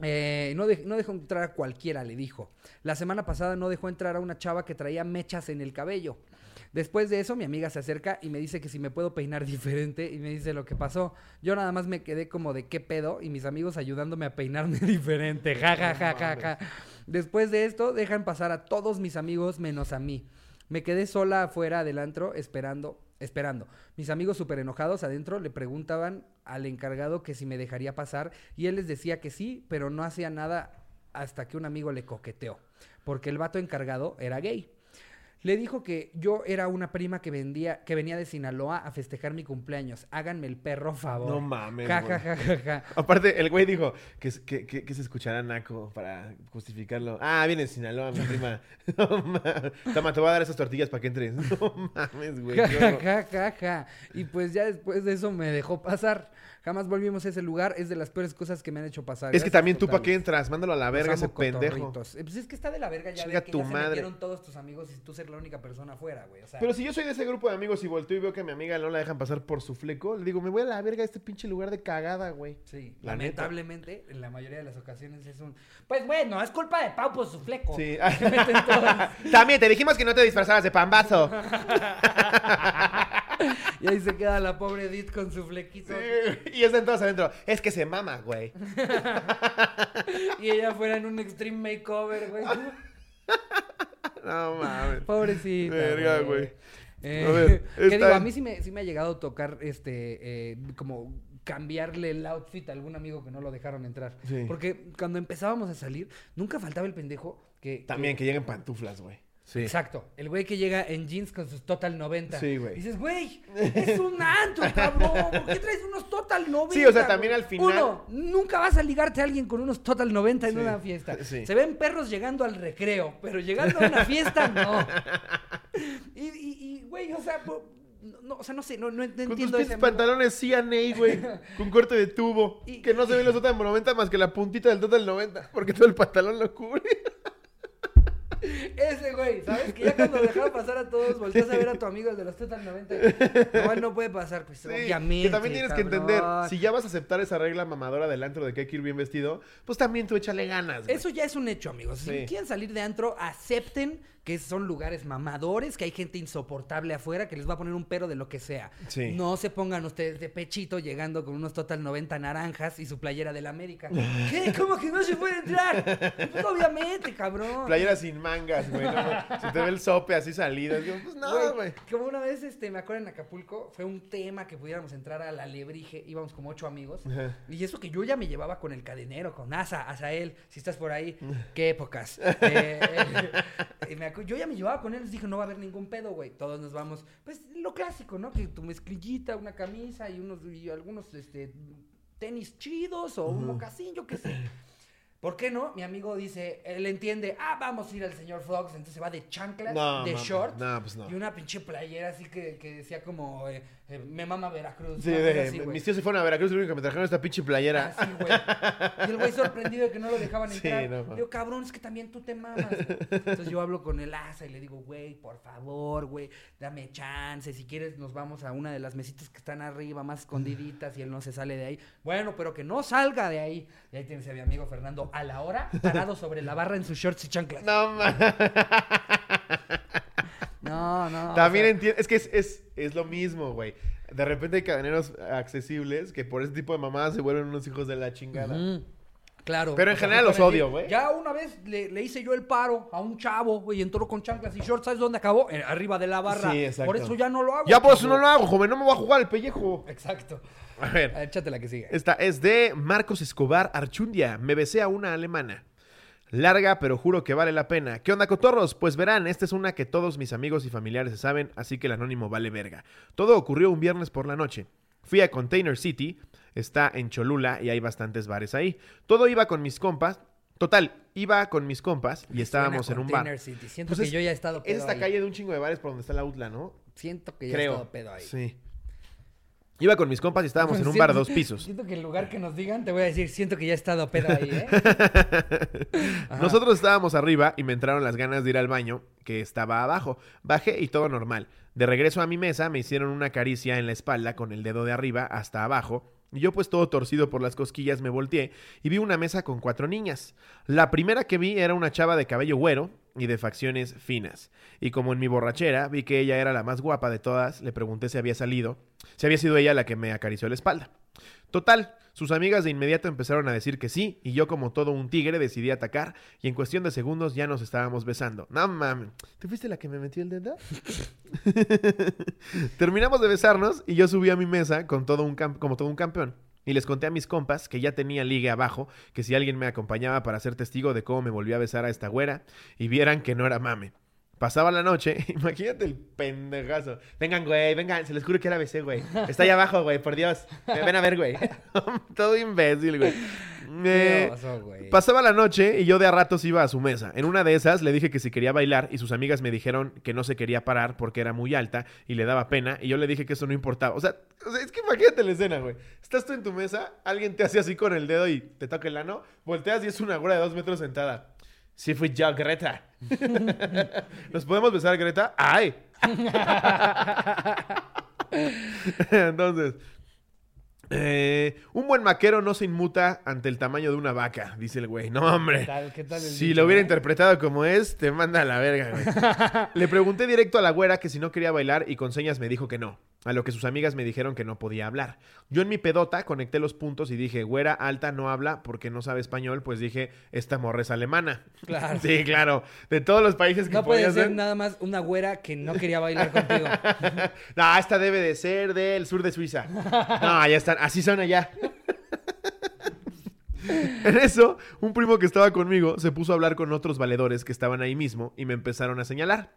Eh, no, de- no dejó entrar a cualquiera, le dijo. La semana pasada no dejó entrar a una chava que traía mechas en el cabello. Después de eso, mi amiga se acerca y me dice que si me puedo peinar *laughs* diferente y me dice lo que pasó. Yo nada más me quedé como de qué pedo y mis amigos ayudándome a peinarme *laughs* diferente. Ja, ja, ja, ja, ja. Después de esto, dejan pasar a todos mis amigos menos a mí. Me quedé sola afuera del antro esperando, esperando. Mis amigos súper enojados adentro le preguntaban al encargado que si me dejaría pasar y él les decía que sí, pero no hacía nada hasta que un amigo le coqueteó, porque el vato encargado era gay. Le dijo que yo era una prima que vendía, que venía de Sinaloa a festejar mi cumpleaños. Háganme el perro favor. No mames, Ja, ja, ja, ja, ja. Aparte, el güey dijo que, que, que- que se escuchará naco para justificarlo. Ah, viene de Sinaloa, mi prima. *laughs* No mames. Toma, te voy a dar esas tortillas para que entres. *laughs* No mames, güey. Ja. Y pues ya después de eso me dejó pasar. Jamás volvimos a ese lugar. Es de las peores cosas que me han hecho pasar. Es que también tú, ¿para qué entras? Mándalo a la verga ese pendejo. Eh, Pues es que está de la verga ya Chinga ver que tu ya se madre. metieron todos tus amigos y tú ser ser la única persona afuera, güey. O sea, Pero si yo soy de ese grupo de amigos y volteo y veo que a mi amiga no la dejan pasar por su fleco, le digo, me voy a la verga a este pinche lugar de cagada, güey. sí, La neta. lamentablemente, en la mayoría de las ocasiones es un. Pues bueno, es culpa de Pau por su fleco. Sí. *laughs* *laughs* También te dijimos que no te disfrazabas de pambazo. *laughs* Y ahí se queda la pobre Edith con su flequito. y están todos adentro. Es que se mama, güey. Y ella fuera en un extreme makeover, güey. No mames. Pobrecita. Verga, güey. Eh, A ver, *laughs* ¿qué esta- digo? A mí sí me, sí me ha llegado a tocar, este, eh, como cambiarle el outfit a algún amigo que no lo dejaron entrar. Sí. Porque cuando empezábamos a salir, nunca faltaba el pendejo que... También que lleguen pantuflas, güey. Sí. Exacto. El güey que llega en jeans con sus Total 90. Sí, güey. Dices, güey, es un *laughs* antro, cabrón. ¿Por qué traes unos Total 90? Sí, o sea, también al final- Uno, nunca vas a ligarte a alguien con unos Total 90 en Sí, una fiesta. *laughs* sí. Se ven perros llegando al recreo, pero llegando a una fiesta, no. *laughs* Y, y, y, güey, o sea, no, no, o sea, no sé, no, no, no Con tus entiendo ese pantalones CNA, güey. Con corte de tubo. Y- Que no se ven los Total 90 más que la puntita del Total 90. Porque todo el pantalón lo cubre. Ese güey, ¿sabes? Que ya cuando dejaba pasar a todos, volteas a ver a tu amigo el de los Total 90. Igual no puede pasar, pues Sí, obviamente. Que también tienes que entender. Si ya vas a aceptar esa regla mamadora del antro de que hay que ir bien vestido, pues también tú échale ganas, güey. Eso ya es un hecho, amigos. Si Sí. quieren salir de antro, acepten que son lugares mamadores, que hay gente insoportable afuera que les va a poner un pero de lo que sea. Sí. No se pongan ustedes de pechito llegando con unos Total 90 naranjas y su playera del América. *laughs* ¿Qué? ¿Cómo que no se puede entrar? Pues obviamente, cabrón. Playera sin mangas, güey. ¿no? Se te ve el sope así salido. Digo, pues no, güey. Como una vez, este, me acuerdo en Acapulco, fue un tema que pudiéramos entrar a la Lebrige, íbamos como ocho amigos, y eso que yo ya me llevaba con el cadenero, con Asa, Asael, si estás por ahí, qué épocas. *laughs* Eh, eh, y me acu- yo ya me llevaba con él, les dije, no va a haber ningún pedo, güey, todos nos vamos, pues lo clásico, ¿no? Que tu mezclillita, una camisa y unos, y algunos, este, tenis chidos o un mocasín, yo qué sé. ¿Por qué no? Mi amigo dice, él entiende, ah, vamos a ir al señor Frogs, entonces va de chanclas, No, de mames. short, No, pues no. y una pinche playera así que, que decía como, eh, eh, me mama Veracruz. Sí, de, así, mis tíos se fueron a Veracruz y lo único que me trajeron esta pinche playera. Así, güey. Y el güey sorprendido de que no lo dejaban *laughs* Sí, entrar. no, Le mames. digo, cabrón, es que también tú te mamas. güey. Entonces yo hablo con el asa y le digo, güey, por favor, güey, dame chance. Si quieres, nos vamos a una de las mesitas que están arriba, más escondiditas, y él no se sale de ahí. Bueno, pero que no salga de ahí. Y ahí tienes a mi amigo Fernando a la hora, parado sobre la barra en sus shorts y chanclas. No, man. *laughs* No, no. o También sea, entiendo. Es que es, es, es lo mismo, güey. De repente hay cadeneros accesibles que por ese tipo de mamadas se vuelven unos hijos de la chingada. Claro. Pero en O sea, general los odio, güey. Ya una vez le, le hice yo el paro a un chavo, güey, y entró con chanclas y shorts. ¿Sabes dónde acabó? En- arriba de la barra. Sí, exacto. Por eso ya no lo hago. Ya por eso no lo hago, joven. No me voy a jugar el pellejo. Exacto. A ver, Échate la que sigue. Esta es de Marcos Escobar Archundia. Me besé a una alemana. Larga, pero juro que vale la pena. ¿Qué onda, cotorros? Pues verán, esta es una que todos mis amigos y familiares se saben, así que el anónimo vale verga. Todo ocurrió un viernes por la noche. Fui a Container City, está en Cholula y hay bastantes bares ahí. Todo iba con mis compas. Total, iba con mis compas y estábamos en un bar. Container City. Siento Pues que es- yo ya he estado pedo Es esta ahí. calle de un chingo de bares por donde está la UTLA, ¿no? Siento que ya he estado pedo ahí. Sí. Iba con mis compas y estábamos en un bar dos pisos. Siento que el lugar que nos digan, te voy a decir, siento que ya he estado pedo ahí, ¿eh? *laughs* Nosotros estábamos arriba y me entraron las ganas de ir al baño, que estaba abajo. Bajé y todo normal. De regreso a mi mesa me hicieron una caricia en la espalda con el dedo de arriba hasta abajo. Y yo pues todo torcido por las cosquillas me volteé y vi una mesa con cuatro niñas. La primera que vi era una chava de cabello güero y de facciones finas. Y como en mi borrachera vi que ella era la más guapa de todas, le pregunté si había salido, si había sido ella la que me acarició la espalda. Total, sus amigas de inmediato empezaron a decir que sí, y yo como todo un tigre decidí atacar, y en cuestión de segundos ya nos estábamos besando. No mames, ¿tú fuiste la que me metió el dedo? *laughs* Terminamos de besarnos y yo subí a mi mesa con todo un como todo un campeón. Y les conté a mis compas que ya tenía ligue abajo, que si alguien me acompañaba para ser testigo de cómo me volví a besar a esta güera, y vieran que no era mame. Pasaba la noche, *laughs* imagínate el pendejazo. Vengan, güey, vengan, se les juro que era besé, güey. Está ahí abajo, güey, por Dios. Ven a ver, güey. *laughs* Todo imbécil, güey. ¿Qué Eh, oso? Pasaba la noche y yo de a ratos iba a su mesa. En una de esas le dije que si quería bailar y sus amigas me dijeron que no se quería parar porque era muy alta y le daba pena y yo le dije que eso no importaba. O sea, o sea, es que imagínate la escena, güey. Estás tú en tu mesa, alguien te hace así con el dedo y te toca el ano, volteas y es una güera de dos metros sentada. Sí fui yo, Greta. *laughs* ¿Nos podemos besar, Greta? ¡Ay! *laughs* Entonces, eh, un buen maquero no se inmuta ante el tamaño de una vaca, dice el güey. No, hombre. ¿Qué tal- qué tal el si dicho, lo hubiera eh? interpretado como es, te manda a la verga, güey. *laughs* Le pregunté directo a la güera que si no quería bailar y con señas me dijo que no. A lo que sus amigas me dijeron que no podía hablar. Yo en mi pedota conecté los puntos y dije, güera alta no habla porque no sabe español, pues dije, esta morra es alemana. Claro. Sí, claro. De todos los países que No puede ser. nada más una güera que no quería bailar contigo. *laughs* No, esta debe de ser del sur de Suiza. No, ya están. Así son allá. En eso, un primo que estaba conmigo se puso a hablar con otros valedores que estaban ahí mismo y me empezaron a señalar.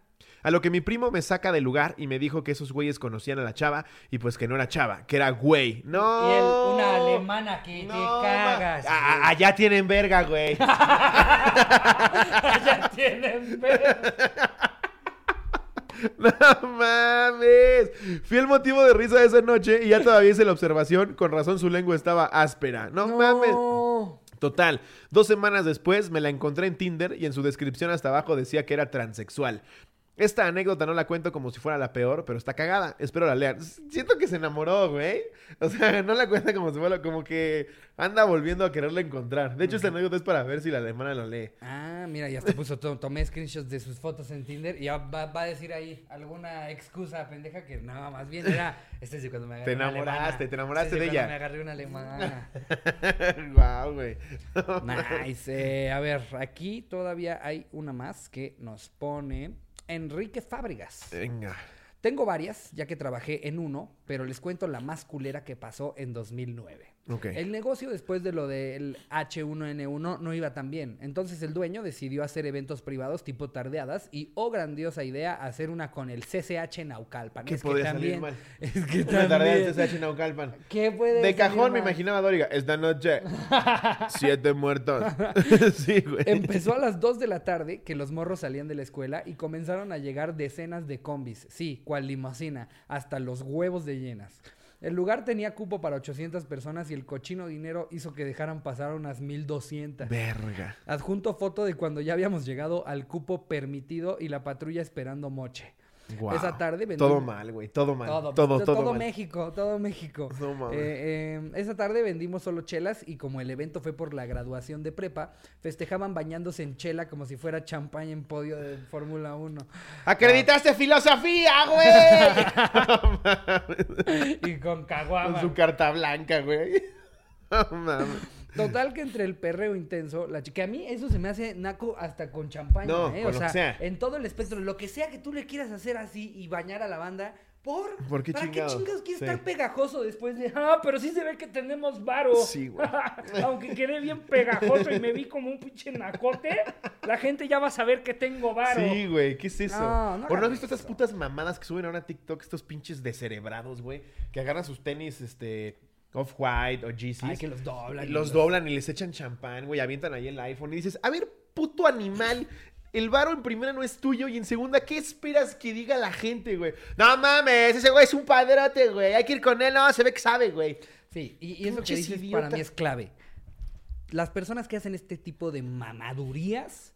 A lo que mi primo me saca del lugar y me dijo que esos güeyes conocían a la chava y pues que no era chava, que era güey. No. Y él, una alemana que No, te cagas. allá tienen verga, güey. *laughs* ya tienen ver- *laughs* No mames. Fui el motivo de risa de esa noche y ya todavía hice la observación. Con razón su lengua estaba áspera. No, mames. Total, dos semanas después me la encontré en Tinder y en su descripción hasta abajo decía que era transexual. Esta anécdota no la cuento como si fuera la peor, pero está cagada. Espero la lean. Siento que se enamoró, güey. O sea, *laughs* no la cuenta como si fuera como que anda volviendo a quererla encontrar. De hecho, esta anécdota es para ver si la alemana lo lee. Ah, mira, ya te puso, to- tomé screenshots de sus fotos en Tinder y ya va, va a decir ahí alguna excusa pendeja que no, más bien era, este es de cuando me agarré Te una enamoraste, alemana. te enamoraste Este es de ella. me agarré una alemana. *laughs* Guau, güey. *laughs* Nice. Eh, a ver, aquí todavía hay una más que nos pone Enrique Fábregas. Venga. Tengo varias, ya que trabajé en uno, pero les cuento la más culera que pasó en 2009. El negocio después de lo del H1N1 no iba tan bien. Entonces el dueño decidió hacer eventos privados tipo tardeadas y, oh grandiosa idea, hacer una con el CCH Naucalpan. ¿Qué es podía que salir también, mal? *laughs* Es que Una también. TSH Naucalpan. ¿Qué puede De salir cajón me imaginaba Doriga. Esta noche, *laughs* siete muertos. *laughs* sí, güey. Empezó a las 2 de la tarde que los morros salían de la escuela y comenzaron a llegar decenas de combis, sí, cual limosina, hasta los huevos de llenas. El lugar tenía cupo para 800 personas y el cochino dinero hizo que dejaran pasar unas 1200. Verga. Adjunto foto de cuando ya habíamos llegado al cupo permitido y la patrulla esperando moche. Esa tarde vendí- Todo mal, güey. Todo mal. Todo, Todo, todo, todo, mal. México, todo México. No mames. Eh, eh, esa tarde vendimos solo chelas y como el evento fue por la graduación de prepa, festejaban bañándose en chela como si fuera champaña en podio de Fórmula 1. ¡Acreditaste filosofía, *laughs* güey! y con Con caguama. su carta blanca, güey. *laughs* No mames. Total que entre el perreo intenso, la chica, a mí eso se me hace naco hasta con champaña, No, ¿eh? con o sea, en todo el espectro, lo que sea que tú le quieras hacer así y bañar a la banda, ¿por? ¿Por qué ¿Para chingados? qué chingados quiere Sí. estar pegajoso después de, ah, pero sí se ve que tenemos varo? Sí, *laughs* güey. Aunque quedé bien pegajoso y me vi como un pinche nacote, la gente ya va a saber que tengo varo. Sí, güey, ¿qué es eso? No, no ¿O no has visto estas putas mamadas que suben ahora a TikTok, estos pinches descerebrados, güey? Que agarran sus tenis, este, Off-White o Yeezys. Ay, que los doblan. los doblan y les echan champán, güey, avientan ahí el iPhone y dices, a ver, puto animal, el varo en primera no es tuyo y en segunda, ¿qué esperas que diga la gente, güey? No mames, ese güey es un padrote, güey, hay que ir con él, no, se ve que sabe, güey. Sí, y, y eso que dices para mí es clave. Las personas que hacen este tipo de mamadurías,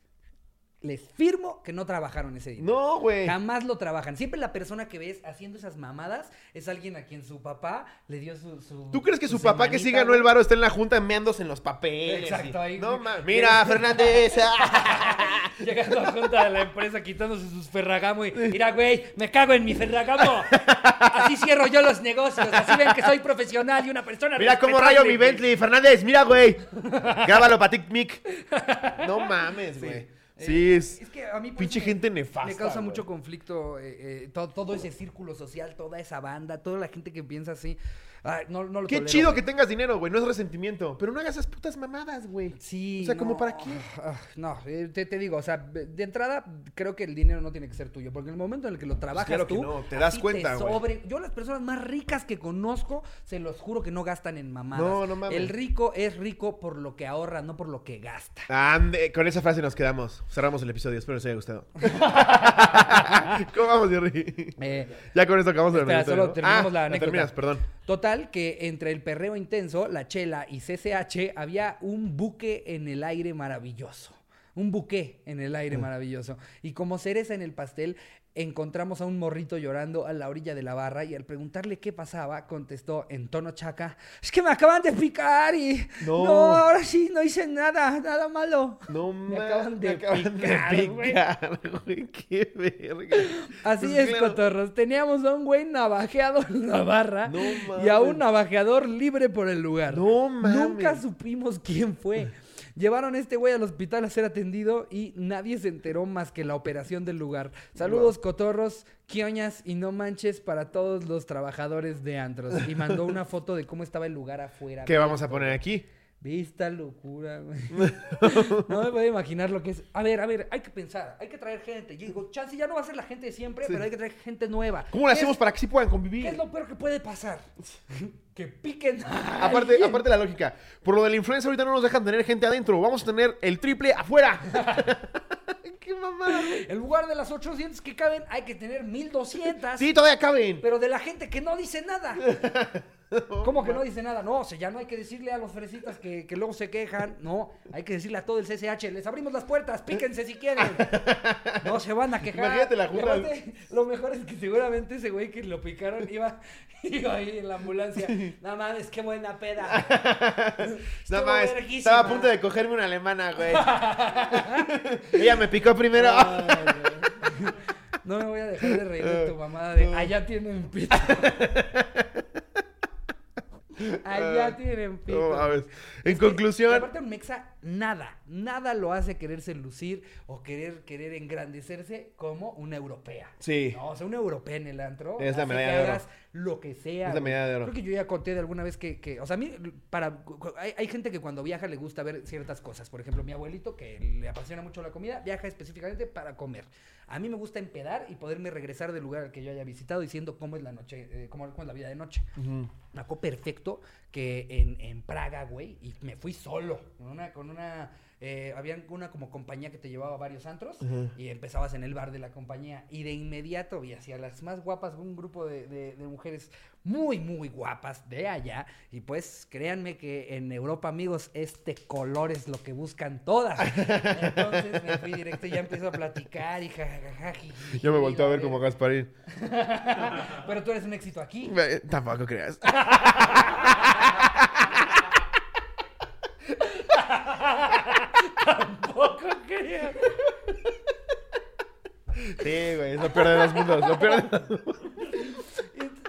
les firmo que no trabajaron ese día. No, güey. Jamás lo trabajan. Siempre la persona que ves haciendo esas mamadas es alguien a quien su papá le dio su. su- ¿Tú crees que su papá que sí ganó el varo está en la junta meándose en los papeles? Exacto, ahí- No mames. Mira, Fernández. *laughs* *laughs* Llegando a junta de la empresa quitándose sus ferragamo y mira, güey, me cago en mi ferragamo. Así cierro yo los negocios. Así ven que soy profesional y una persona Mira cómo rayo mi. Bentley. Fernández, mira, güey. *laughs* Grábalo para TikMik. No mames, güey. Sí, es... es que a mí por pinche me- gente nefasta, Me causa güey. mucho conflicto eh, eh, to- todo, ese círculo social, toda esa banda, toda la gente que piensa así. Ay, no, no lo Qué tolero, chido güey. que tengas dinero, güey. No es resentimiento. Pero no hagas esas putas mamadas, güey. Sí. O sea, ¿como para qué? ah, No, eh, te, te digo, o sea, de entrada creo que el dinero no tiene que ser tuyo, porque en el momento en el que lo trabajas claro que tú, no, te das cuenta, güey. sobre- Yo las personas más ricas que conozco, se los juro que no gastan en mamadas. No, no mames. El rico es rico por lo que ahorra, no por lo que gasta. Ande, con esa frase nos quedamos. Cerramos el episodio. Espero les haya gustado. *laughs* ¿Cómo vamos, Jerry? Eh, Ya con esto acabamos el Espera, anecdotario, solo ¿no? terminamos Ah, la anécdota. terminas, perdón. Total, que entre el perreo intenso, la chela y CCH había un buque en el aire maravilloso. un buqué en el aire maravilloso. Y como cereza en el pastel, encontramos a un morrito llorando a la orilla de la barra y al preguntarle qué pasaba, contestó en tono chaca, es que me acaban de picar y No. no, ahora sí, no hice nada, nada malo. No Me acaban de me acaban de picar, güey. picar, güey. Qué verga. Así Pues es, claro. cotorros. Teníamos a un güey navajeado en la barra No y a un navajeador libre por el lugar. No mames. Nunca supimos quién fue. Llevaron a este güey al hospital a ser atendido y nadie se enteró más que la operación del lugar. Saludos, cotorros, quioñas y no manches para todos los trabajadores de antros. Y mandó una *laughs* foto de cómo estaba el lugar afuera. ¿Qué vamos a poner aquí? Vista locura, güey. *laughs* No me puedo imaginar lo que es. A ver, a ver, hay que pensar, hay que traer gente. Yo digo, chance ya no va a ser la gente de siempre, pero hay que traer gente nueva. ¿Cómo lo ¿Qué hacemos es- para que sí puedan ¿Qué convivir? es lo peor que puede pasar? *laughs* que piquen. a Aparte, aparte de la lógica, por lo de la influencia ahorita no nos dejan tener gente adentro, vamos a tener el triple afuera. *laughs* ¡Qué mamada! En lugar de las 800 que caben, hay que tener 1200. Sí, todavía caben. Pero de la gente que no dice nada. *laughs* *laughs* ¿Cómo que no dice nada? No, o sea, ya no hay que decirle a los fresitas que, que luego se quejan. No, hay que decirle a todo el CCH, les abrimos las puertas, píquense si quieren. No se van a quejar. Imagínate la junta. Lo mejor es que seguramente ese güey que lo picaron iba, *laughs* iba ahí en la ambulancia. *laughs* Nada mames, qué buena peda. Más, verguísima. estaba a punto de cogerme una alemana, güey. Ella me picó primero. No me voy a dejar de reír de tu mamada de allá tienen pito. Allá tienen pito. No. En conclusión, aparte un mexa, nada, nada lo hace quererse lucir o querer, querer engrandecerse como una europea. Sí. No, o sea, una europea en el antro. Es la medalla de oro. lo que sea. Es la medalla de oro. Creo que yo ya conté de alguna vez que, que o sea, a mí, para, hay, hay gente que cuando viaja le gusta ver ciertas cosas. Por ejemplo, mi abuelito, que le apasiona mucho la comida, viaja específicamente para comer. A mí me gusta empedar y poderme regresar del lugar al que yo haya visitado diciendo cómo es la noche, eh, cómo, cómo es la vida de noche. Me acuerdo perfecto que en, en Praga, güey, y me fui solo, con una, con una, eh, había una como compañía que te llevaba a varios antros, y empezabas en el bar de la compañía, y de inmediato vi hacia las más guapas, un grupo de, de- de mujeres muy, muy guapas de allá, y pues créanme que en Europa, amigos, este color es lo que buscan todas. Entonces me fui directo y ya empiezo a platicar y jajaja. yo me volteo a ver como Gasparín. *laughs* Pero tú eres un éxito aquí. Tampoco creas. *laughs* Tampoco creo. Sí, güey, es lo peor de los mundos. Lo peor *laughs*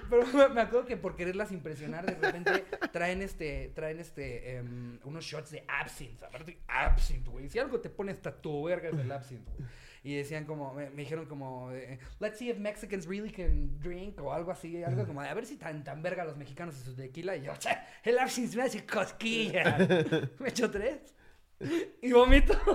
Pero me- acuerdo que por quererlas impresionar, de repente traen este, traen este, em, unos shots de absinthe. Aparte, absinthe, güey. Si algo te pone hasta tu verga es el absinthe, güey. Y decían como, me, dijeron como, eh, let's see if Mexicans really can drink o algo así, algo como, a ver si tan, tan verga los mexicanos y su tequila. Y yo, "Che, el absinthe me hace cosquilla. *laughs* me echo tres. Y vomito. *laughs*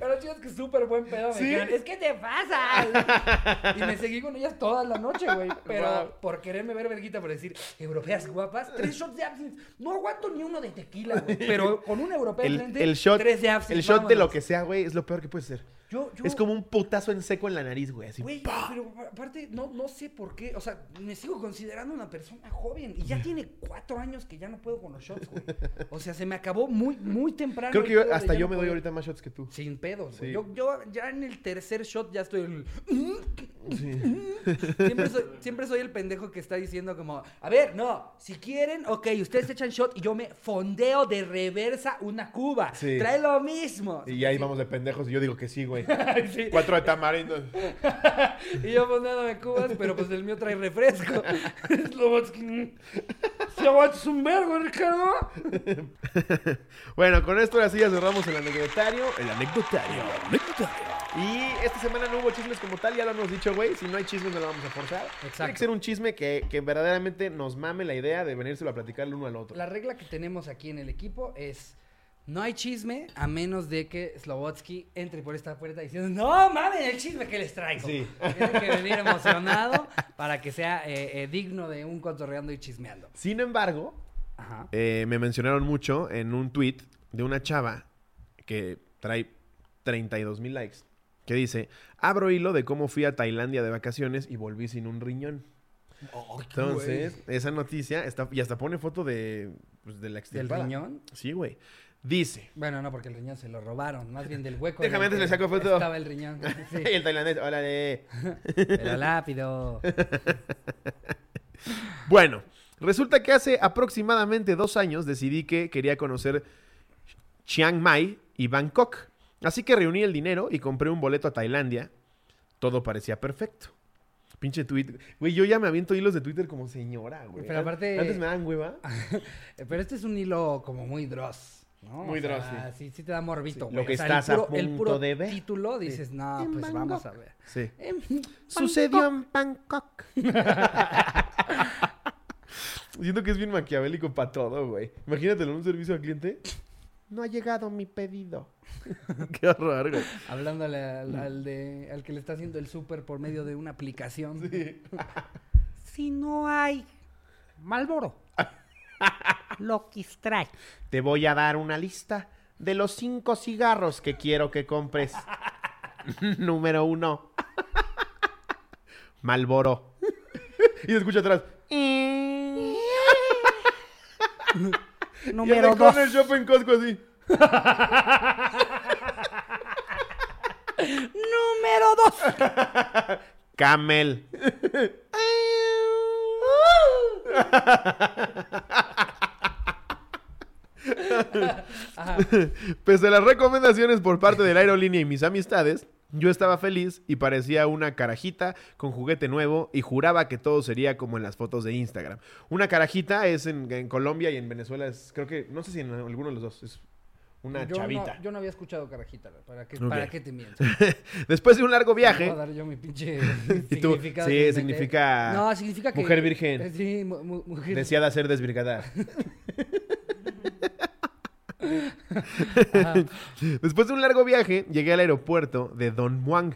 Pero chido es que súper buen pedo. Me ¿Sí? dijeron, es que te pasa. y me seguí con ellas toda la noche, güey. Pero Wow. por quererme ver verguita, por decir, europeas guapas, tres shots de absinthe. No aguanto ni uno de tequila, güey. Pero con una europea el, frente, el shot, tres de absinthe. el shot de lo que sea, güey, es lo peor que puede ser. Yo, yo, Es como un putazo en seco en la nariz, güey. Así. Güey, pero aparte, no, no sé por qué. O sea, me sigo considerando una persona joven. Y ya tiene cuatro años que ya no puedo con los shots, güey. O sea, se me acabó muy, muy temprano. Creo que yo- hasta yo no me doy ahorita más shots que tú. Sin pedos, güey. Yo, yo ya en el tercer shot ya estoy. el- Sí. *laughs* Siempre soy, siempre soy el pendejo que está diciendo como, a ver, no, si quieren, ok, ustedes echan shot y yo me fondeo de reversa una cuba. Sí. Trae lo mismo. Y ahí vamos de pendejos y yo digo que sí, güey. *laughs* Sí. Cuatro de tamarindo. *laughs* Y yo fondeándome cubas, pero pues el mío trae refresco. Slobotsky. Si aguantas un vergo, Ricardo. *laughs* Bueno, con esto ahora sí ya cerramos el anecdotario. El anecdotario. Y esta semana no hubo chismes como tal, ya lo hemos dicho, güey. Si no hay chismes, no lo vamos a forzar. Tiene Exacto. que ser un chisme que, que verdaderamente nos mame la idea de venírselo a platicar el uno al otro. La regla que tenemos aquí en el equipo es no hay chisme a menos de que Slobotsky entre por esta puerta diciendo no mames el chisme que les traigo. Sí. Tiene que venir emocionado para que sea eh, eh, digno de un cotorreando y chismeando. Sin embargo, Ajá. eh, me mencionaron mucho en un tweet de una chava que trae 32 mil likes. Que dice, abro hilo de cómo fui a Tailandia de vacaciones y volví sin un riñón. Entonces, esa noticia, está, y hasta pone foto de, pues, de la ¿Del extirpada. riñón? Sí, güey. Dice. Bueno, no, porque el riñón se lo robaron. Más bien del hueco. Déjame antes le saco foto. Estaba el riñón. *laughs* Sí. Y el tailandés, órale. *laughs* Pero lápido. *laughs* Bueno, resulta que hace aproximadamente dos años decidí que quería conocer Chiang Mai y Bangkok. Así que reuní el dinero y compré un boleto a Tailandia. Todo parecía perfecto. Pinche Twitter. Güey, yo ya me aviento hilos de Twitter como señora, güey. Pero aparte- Antes me daban hueva. Pero este es un hilo como muy dross. ¿No? Muy O sea, dross, sí. sí. te da morbito, Sí, güey. lo que O sea, estás el a puro, el punto puro de ver. título dices, no, En pues vamos a ver. Sí. En Sucedió en Bangkok. *laughs* Siento que es bien maquiavélico para todo, güey. Imagínatelo en un servicio al cliente. No ha llegado mi pedido. *laughs* Qué horror, güey. Hablándole al, al de, al que le está haciendo el súper por medio de una aplicación. *laughs* Si no hay Malboro, extrae. Te voy a dar una lista de los cinco cigarros que quiero que compres. *laughs* Número uno. *laughs* Malboro. y escucha atrás. *laughs* y Número el dos. corner shop en Costco así. Número dos. Camel. Pese a las recomendaciones por parte de la aerolínea y mis amistades, yo estaba feliz y parecía una carajita con juguete nuevo y juraba que todo sería como en las fotos de Instagram. Una carajita es en, en Colombia y en Venezuela es, creo que, no sé si en alguno de los dos, es una yo chavita. No, yo no había escuchado carajita. ¿Para qué. ¿para qué te miento? *laughs* Después de un largo viaje, Voy a dar yo mi pinche *laughs* Y tú, significado sí, significa No, significa que... mujer virgen. Sí, mu- mu- mujer deseada ser desvirgada. *laughs* *laughs* Después de un largo viaje, llegué al aeropuerto de Don Muang.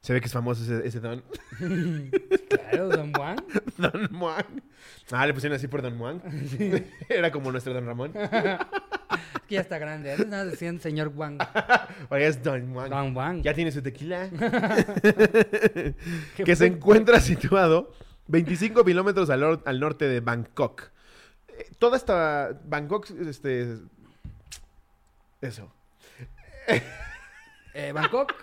Se ve que es famoso ese, ese Don. *laughs* Claro, Don Juan. *laughs* Don Muang. Ah, le pusieron así por Don Muang. Era como nuestro Don Ramón. Es que ya está grande. Antes nada decían señor Juan. Ahora es Don Muang. Don Juan. Ya tiene su tequila. Que se encuentra situado 25 kilómetros al, al norte de Bangkok. Eh, Toda esta... Bangkok, este... Eso. Eh, Bangkok,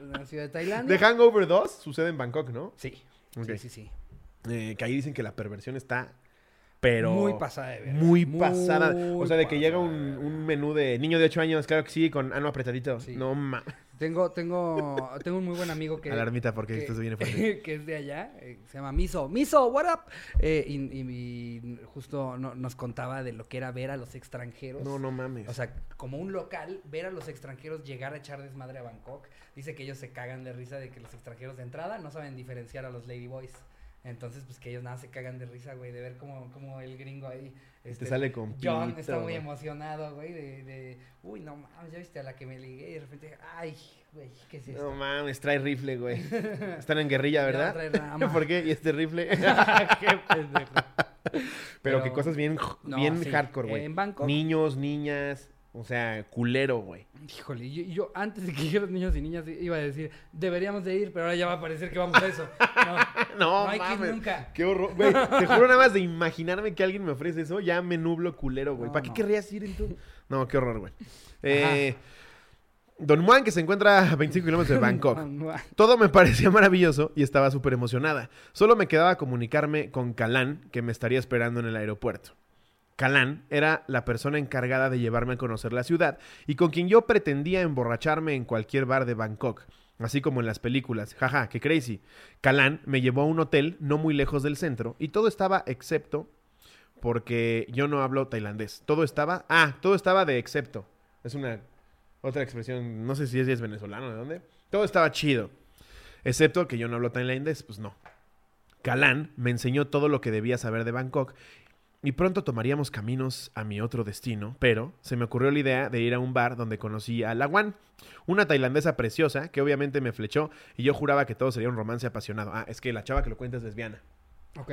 la ciudad de Tailandia. The Hangover 2 sucede en Bangkok, ¿no? Sí. Sí, sí, sí. Eh, que ahí dicen que la perversión está... Pero... Muy pasada de verga. Muy pasada. O sea, de que llega un, un menú de niño de 8 años, claro que sí, con ano apretadito. Sí. No ma... Tengo, tengo, tengo un muy buen amigo que... Alarmita porque que, esto se viene fuerte. *laughs* que es de allá, eh, se llama Miso. Miso, what up? Eh, y, y- y justo no- nos contaba de lo que era ver a los extranjeros. No, no mames. O sea, como un local, ver a los extranjeros llegar a echar desmadre a Bangkok. Dice que ellos se cagan de risa de que los extranjeros de entrada no saben diferenciar a los ladyboys. Entonces, pues que ellos nada se cagan de risa, güey, de ver como, como el gringo ahí. este, sale con John está muy emocionado, güey, de, de, uy, no mames, ya viste a la que me ligué y de repente, ay, güey, ¿qué es esto? no mames, trae rifle, güey. *laughs* Están en guerrilla, ¿verdad? trae rama. *laughs* ¿Por qué? ¿Y este rifle? *laughs* Qué pendejo. Pero, Pero- que cosas bien, No, bien sí. hardcore, güey. En Bangkok. Niños, niñas, o sea, culero, güey. Híjole, yo, yo antes de que dijeran niños y niñas iba a decir, deberíamos de ir, pero ahora ya va a parecer que vamos a eso. No, *laughs* No, no hay que ir mames. nunca. Qué horror. Güey, te juro *laughs* nada más de imaginarme que alguien me ofrece eso, ya me nublo culero, güey. No, ¿Para qué querrías ir entonces? *laughs* No, qué horror, güey. Eh, Don Juan, que se encuentra a 25 kilómetros de Bangkok. Todo me parecía maravilloso y estaba súper emocionada. Solo me quedaba comunicarme con Kalán, que me estaría esperando en el aeropuerto. Kalán era la persona encargada de llevarme a conocer la ciudad y con quien yo pretendía emborracharme en cualquier bar de Bangkok, así como en las películas. Jaja, qué crazy. Kalán me llevó a un hotel no muy lejos del centro y todo estaba excepto porque yo no hablo tailandés. Todo estaba, ah, todo estaba de excepto. Es una otra expresión, no sé si es, es venezolano, ¿de dónde? Todo estaba chido. Excepto que yo no hablo tailandés, pues no. Kalán me enseñó todo lo que debía saber de Bangkok y pronto tomaríamos caminos a mi otro destino, pero se me ocurrió la idea de ir a un bar donde conocí a Lawan, una tailandesa preciosa que obviamente me flechó y yo juraba que todo sería un romance apasionado. Ah, es que la chava que lo cuenta es lesbiana. Ok.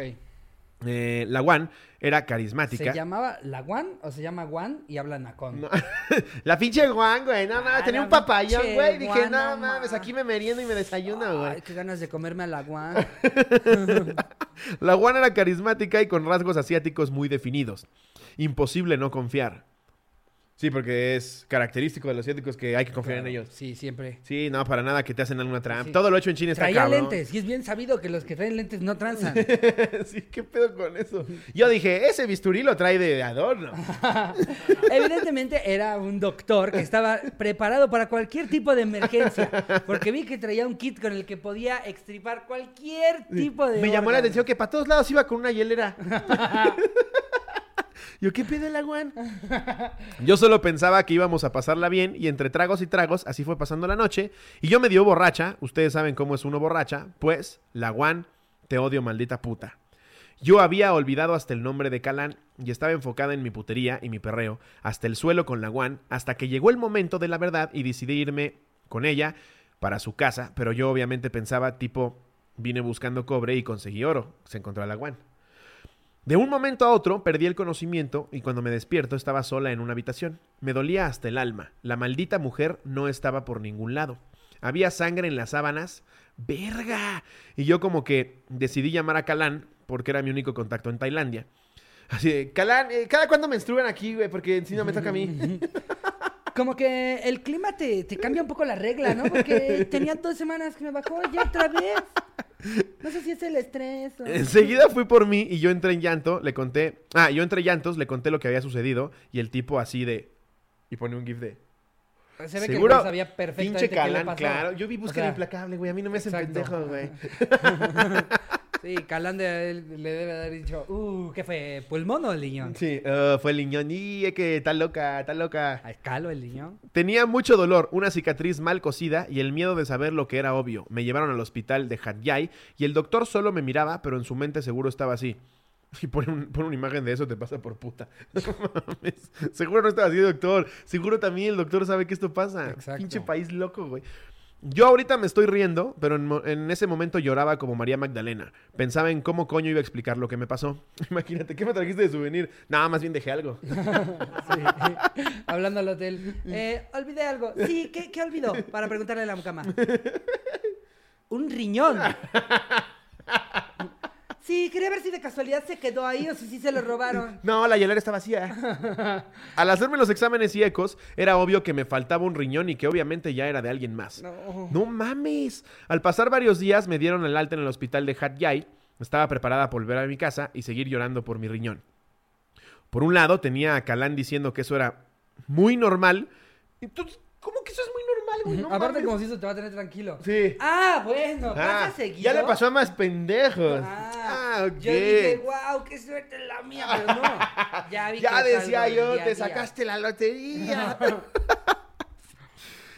Eh, Lawan era carismática. ¿Se llamaba la Guan o se llama Guan y habla Nacón? No. *laughs* La pinche Juan, güey. No, no, Ah, tenía la un papayón, güey. Dije, Juan, no mames, ma. aquí me meriendo y me desayuno, Ay, güey. qué ganas de comerme a la Guan. *laughs* La Juan era carismática y con rasgos asiáticos muy definidos. Imposible no confiar. Sí, porque es característico de los asiáticos que hay que confiar en ellos. Sí, siempre. Sí, no, para nada que te hacen alguna trampa. Sí. Todo lo hecho en China está Traía cabrón. lentes, y es bien sabido que los que traen lentes no transan. *laughs* sí, ¿qué pedo con eso? Yo dije, ese bisturí lo trae de adorno. *laughs* Evidentemente era un doctor que estaba preparado para cualquier tipo de emergencia, porque vi que traía un kit con el que podía extripar cualquier tipo de Me llamó la atención que para todos lados iba con una hielera. *laughs* Yo, ¿qué pedo el aguán? *laughs* Yo solo pensaba que íbamos a pasarla bien y entre tragos y tragos así fue pasando la noche y yo me dio borracha, ustedes saben cómo es uno borracha, pues la guan, te odio maldita puta. Yo había olvidado hasta el nombre de Calán y estaba enfocada en mi putería y mi perreo, hasta el suelo con la guan, hasta que llegó el momento de la verdad y decidí irme con ella para su casa, pero yo obviamente pensaba tipo, vine buscando cobre y conseguí oro, se encontró la guan. De un momento a otro perdí el conocimiento y cuando me despierto estaba sola en una habitación. Me dolía hasta el alma. La maldita mujer no estaba por ningún lado. Había sangre en las sábanas. ¡Verga! Y yo como que decidí llamar a Calán porque era mi único contacto en Tailandia. Así de, Calán, eh, ¿cada cuándo menstruan aquí, güey? Porque si no me toca a mí. *laughs* Como que el clima te, te cambia un poco la regla, ¿no? Porque tenía dos semanas que me bajó ya otra vez. No sé si es el estrés o... Enseguida fui por mí y yo entré en llanto, le conté... Ah, yo entre llantos, le conté lo que había sucedido y el tipo así de... Y pone un gif de... Se ve Seguro, que sabía perfectamente Pinche qué le Calán, pasó. claro. Yo vi O Búsqueda sea, Implacable, güey. A mí no me hacen exacto. pendejo, güey. *laughs* Sí, Calán de- le debe haber dicho, uh, ¿qué fue? ¿Pulmón o el liñón? Sí, ah, fue el niñón. Y es que está loca, está loca. ¿A calo el liñón? Tenía mucho dolor, una cicatriz mal cosida y el miedo de saber lo que era obvio. Me llevaron al hospital de Hatyai y el doctor solo me miraba, pero en su mente seguro estaba así. *laughs* Y pone, un- pone una imagen de eso, te pasa por puta. *laughs* No mames. Seguro no estaba así, doctor. Seguro también el doctor sabe que esto pasa. Exacto. Pinche país loco, güey. Yo ahorita me estoy riendo, pero en, ese momento lloraba como María Magdalena. Pensaba en cómo coño iba a explicar lo que me pasó. *laughs* Imagínate, ¿qué me trajiste de souvenir? Nada, más bien dejé algo. *laughs* *laughs* Hablando al hotel. Eh, olvidé algo. Sí, ¿qué, qué olvidó? Para preguntarle a la cama. Un riñón. Sí, quería ver si de casualidad se quedó ahí o si sí se lo robaron. *laughs* No, la hielera está vacía. *laughs* Al hacerme los exámenes y ecos, era obvio que me faltaba un riñón y que obviamente ya era de alguien más. No. No mames. Al pasar varios días me dieron el alta en el hospital de Hat Yai. Estaba preparada para volver a mi casa y seguir llorando por mi riñón. Por un lado tenía a Calán diciendo que eso era muy normal. Entonces, ¿cómo que eso es muy normal, güey? No Aparte, mames. como si eso te va a tener tranquilo. Sí. Ah, bueno, pasa Ah, seguido. ya le pasó a más pendejos. Ah, Ah, ok. Yo dije, wow, qué suerte la mía, pero no. *laughs* Ya vi Ya decía del yo, día a te día. sacaste la lotería. *laughs*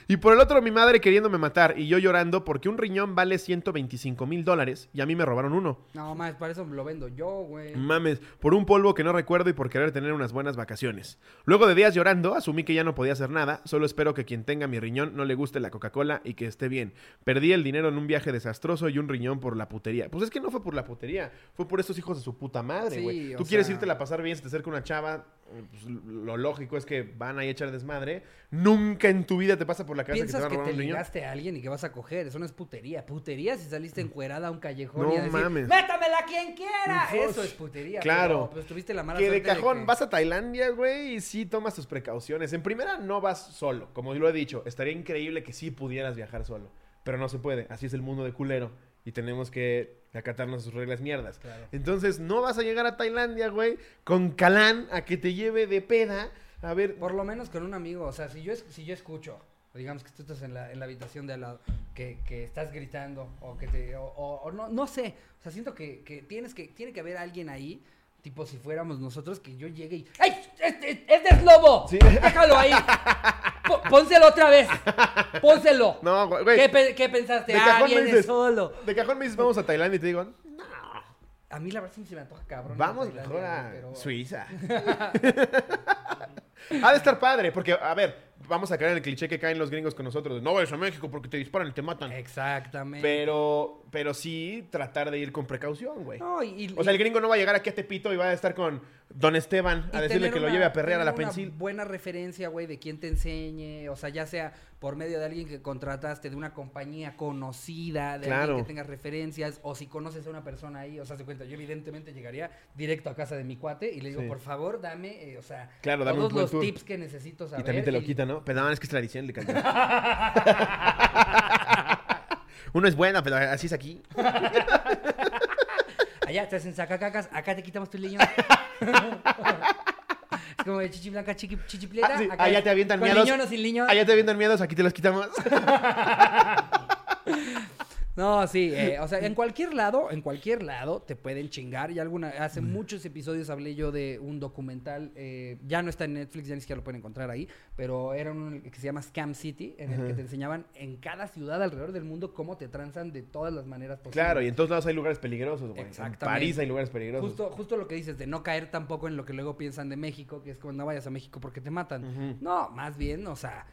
y por el otro, mi madre queriéndome matar y yo llorando porque un riñón vale 125 mil dólares y a mí me robaron uno. No, más, para eso lo vendo yo, güey. Mames, por un polvo que no recuerdo y por querer tener unas buenas vacaciones. Luego de días llorando, asumí que ya no podía hacer nada, solo espero que quien tenga mi riñón no le guste la Coca-Cola y que esté bien. Perdí el dinero en un viaje desastroso y un riñón por la putería. Pues es que no fue por la putería, fue por estos hijos de su puta madre, güey. Tú quieres sea- irte a pasar bien, si te acerca una chava, pues, lo lógico es que van ahí a echar desmadre. Nunca en tu vida te pasa por la cabeza que te Piensas van a que, robar te ligaste a alguien y que vas a coger. Eso no es putería. Putería si saliste encuerada a un callejón No y a decir, mames. ¡métamela quien quiera! Uf, Eso es putería. claro. Pero, pues tuviste la mala Que de cajón que- vas a Tailandia, güey, y sí tomas tus precauciones. En primera, no vas solo. Como lo he dicho, estaría increíble que sí pudieras viajar solo. Pero no se puede. Así es el mundo de culero. Y tenemos que acatarnos sus reglas mierdas. Claro. Entonces, no vas a llegar a Tailandia, güey, con Calán a que te lleve de peda. A ver, Por lo menos con un amigo. O sea, si yo, si yo escucho, digamos que tú estás en la, en la habitación de al lado, que, que estás gritando, o que te. O, o- o no, no sé. O sea, siento que, que tienes que. Tiene que haber alguien ahí. Tipo, si fuéramos nosotros, que yo llegue y. ¡Ey! ¡Es, es, es de lobo! Sí. ¡Déjalo ahí! *laughs* ¡Pónselo otra vez! *laughs* ¡Pónselo! no, güey. ¿Qué, pe- qué pensaste? De ah, cajón me viene dices- solo. De cajón me dices, vamos a Tailandia y te digo, A mí la verdad sí se me antoja cabrón. Vamos mejor a pero- Suiza. *laughs* *laughs* ha de estar padre, porque, a ver, vamos a caer en el cliché que caen los gringos con nosotros. No vayas a México porque te disparan y te matan. Exactamente. Pero pero sí tratar de ir con precaución, güey. No, y- y- O sea, el gringo no va a llegar aquí a Tepito y va a estar con Don Esteban a decirle que lo lleve a perrear a la pensil. buena referencia, güey, de quién te enseñe, o sea, ya sea por medio de alguien que contrataste, de una compañía conocida, de Claro. alguien que tengas referencias, o si conoces a una persona ahí, o sea, se cuenta, yo evidentemente llegaría directo a casa de mi cuate y le digo, Sí. por favor, dame, eh, o sea, Claro, dame todos los tour. tips que necesito saber. Y también te lo quita, ¿no? Perdón, es que es tradición, le. *laughs* Uno es bueno, pero así es aquí. *laughs* Allá te hacen sacacacas, acá te quitamos tu leño. *laughs* es como de chichi blanca, chiqui, chichipleta. Ah, sí, acá allá te avientan con liñón o sin. Allá te vienen miedos, aquí te los quitamos. *laughs* No, sí, eh, o sea, en cualquier lado, en cualquier lado te pueden chingar. Y alguna, hace muchos episodios hablé yo de un documental, eh, ya no está en Netflix, ya ni siquiera lo pueden encontrar ahí, pero era uno que se llama Scam City, en el que te enseñaban en cada ciudad alrededor del mundo cómo te transan de todas las maneras posibles. Claro, y en todos lados hay lugares peligrosos, güey. En Exactamente. París hay lugares peligrosos. Justo, justo lo que dices, de no caer tampoco en lo que luego piensan de México, que es como no vayas a México porque te matan. No, más bien, o sea...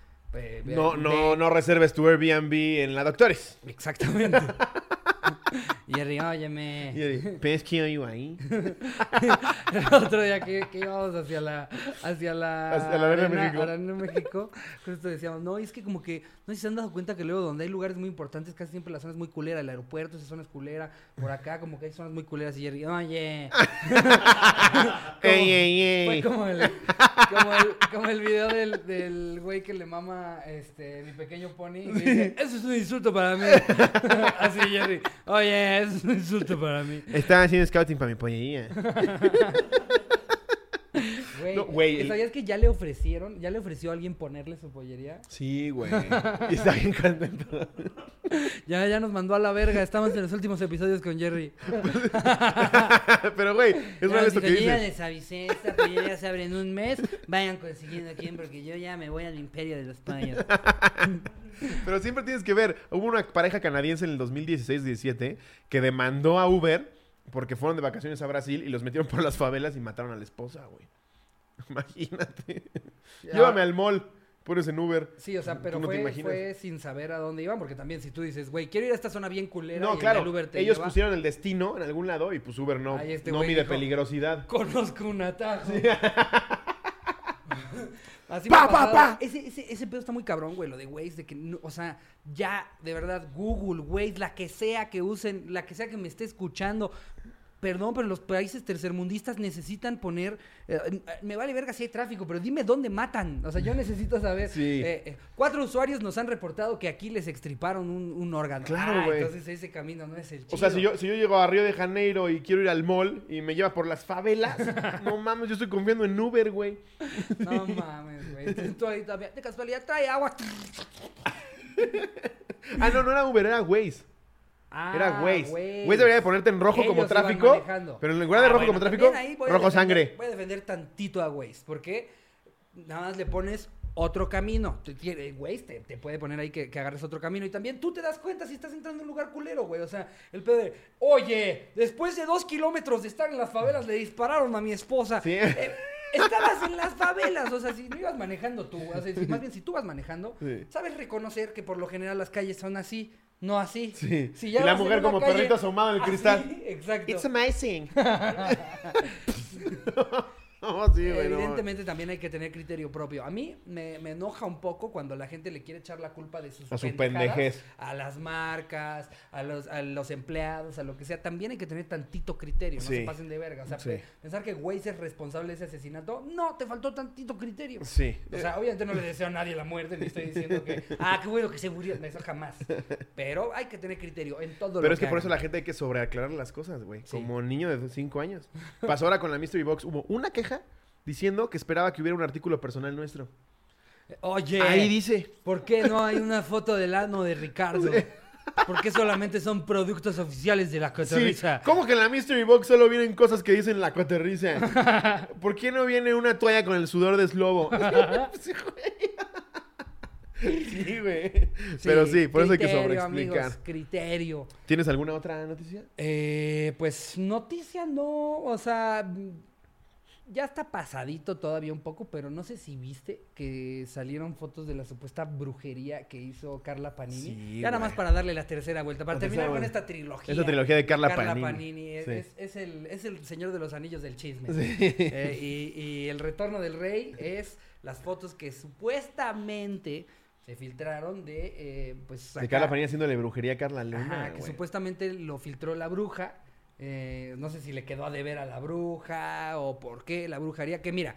No, no, no reserves tu Airbnb en la Doctores. Exactamente. *laughs* *laughs* Jerry, óyeme. Y yo dije, ¿Ves que yo ahí? *laughs* El otro día que, que íbamos hacia la hacia la, Hacia la Arena México. Arena México, justo decíamos, no, es que como que, no sé si se han dado cuenta que luego donde hay lugares muy importantes, casi siempre la zona es muy culera, el aeropuerto, esa zona es culera, por acá como que hay zonas muy culeras y Jerry, oye. *laughs* Como- ¡Ey, ey, Fue como el, como el, como el video del, del güey que le mama este, mi pequeño pony y dice, eso es un insulto para mí. Así Jerry, oye, es un insulto para mí. Estaba haciendo scouting para mi pollería. *laughs* Güey, No, güey, el- ¿sabías que ya le ofrecieron, ya le ofreció a alguien ponerle su pollería? Sí, güey. *laughs* Y está bien contento. Ya, ya nos mandó a la verga, estamos en los últimos episodios con Jerry. *laughs* Pero, güey, es Ya real esto que dijo, "Yo ya les avisé, esta pollería se abre en un mes, vayan consiguiendo a quien porque yo ya me voy al imperio de los payos. *laughs* Pero siempre tienes que ver. Hubo una pareja canadiense en el 2016-17 que demandó a Uber porque fueron de vacaciones a Brasil y los metieron por las favelas y mataron a la esposa, güey. *laughs* Imagínate. Ya. Llévame al mall. Pones en Uber. Sí, o sea, pero no fue, sin saber a dónde iban, porque también si tú dices, güey, quiero ir a esta zona bien culera, y No, el claro. del Uber te Ellos lleva, pusieron el destino en algún lado y pues Uber no, Ahí este no mide dijo- peligrosidad. Conozco un atajo. *laughs* Así Pa, pa, pa. Ese, ese, ese pedo está muy cabrón, güey, lo de Waze, de que, no- o sea, ya, de verdad, Google, Waze, la que sea que usen, la que sea que me esté escuchando, perdón, pero los países tercermundistas necesitan poner, eh, eh, me vale verga si hay tráfico, pero dime dónde matan, o sea, yo *laughs* necesito saber. Sí. Eh, cuatro usuarios nos han reportado que aquí les extriparon un, un órgano. Claro, Ah, güey. entonces ese camino no es el chido. O sea, si yo, si yo llego a Río de Janeiro y quiero ir al mall y me lleva por las favelas, *laughs* no mames, yo estoy confiando en Uber, güey. No mames, güey. Tú ahí también, de casualidad, trae agua. *laughs* Ah, no, no era Uber, era Waze. Ah, Era Waze. Waze. Waze debería de ponerte en rojo como Ellos tráfico. Pero en lugar de Ah, rojo bueno, como tráfico, rojo defender- sangre. Voy a defender tantito a Waze, porque nada más le pones otro camino. Waze te, te puede poner ahí que, que agarres otro camino y también tú te das cuenta si estás entrando en un lugar culero, güey. O sea, el pedo de, oye, después de dos kilómetros de estar en las favelas le dispararon a mi esposa. Sí. Eh, estabas en las favelas, o sea, si no ibas manejando tú, o sea, si- más bien si tú vas manejando, Sí. sabes reconocer que por lo general las calles son así, no así. Sí. Si y ya la vas en mujer como calle perrito asomado en el así, cristal. Exacto. It's amazing. *laughs* no, sí, güey. no. Evidentemente también hay que tener criterio propio. A mí me, me enoja un poco cuando la gente le quiere echar la culpa de sus A su pendejez. a las marcas, a los, a los empleados, a lo que sea. También hay que tener tantito criterio, no se pasen de verga. O sea, Sí. pensar que Waze es responsable de ese asesinato, no, te faltó tantito criterio. Sí. O sea, obviamente no le deseo a nadie la muerte, ni estoy diciendo que, *laughs* ah, qué bueno que se murió, eso jamás. Pero hay que tener criterio en todo lo Pero es que por eso la gente hay que sobreaclarar las cosas, güey. Como niño de 5 años. Pasó ahora con la Mystery Box. Hubo una queja diciendo que esperaba que hubiera un artículo personal nuestro. Oye, Ahí dice. ¿por qué no hay una foto del ano de Ricardo? ¿Por qué solamente son productos oficiales de la Sí, cotorriza? ¿Cómo que en la Mystery Box solo vienen cosas que dicen la coterriza? *laughs* ¿Por qué no viene una toalla con el sudor de Slobo? *laughs* sí, güey. Sí. Pero sí, por eso hay que sobreexplicar. amigos, criterio. ¿Tienes alguna otra noticia? Eh, pues noticia no, o sea, ya está pasadito todavía un poco, pero no sé si viste que salieron fotos de la supuesta brujería que hizo Carla Panini. Sí, ya nada más para darle la tercera vuelta, para La terminar con esta trilogía. Esta trilogía de Carla Panini. es, Sí. es- es el, es el señor de los anillos del chisme. Sí. Eh, y, y el retorno del rey es las fotos que supuestamente se filtraron de, eh, pues, De Carla Panini haciéndole brujería a Carla Luna. Ajá, que güey. supuestamente lo filtró la bruja. Eh, no sé si le quedó a deber a la bruja o por qué la brujería. Que mira,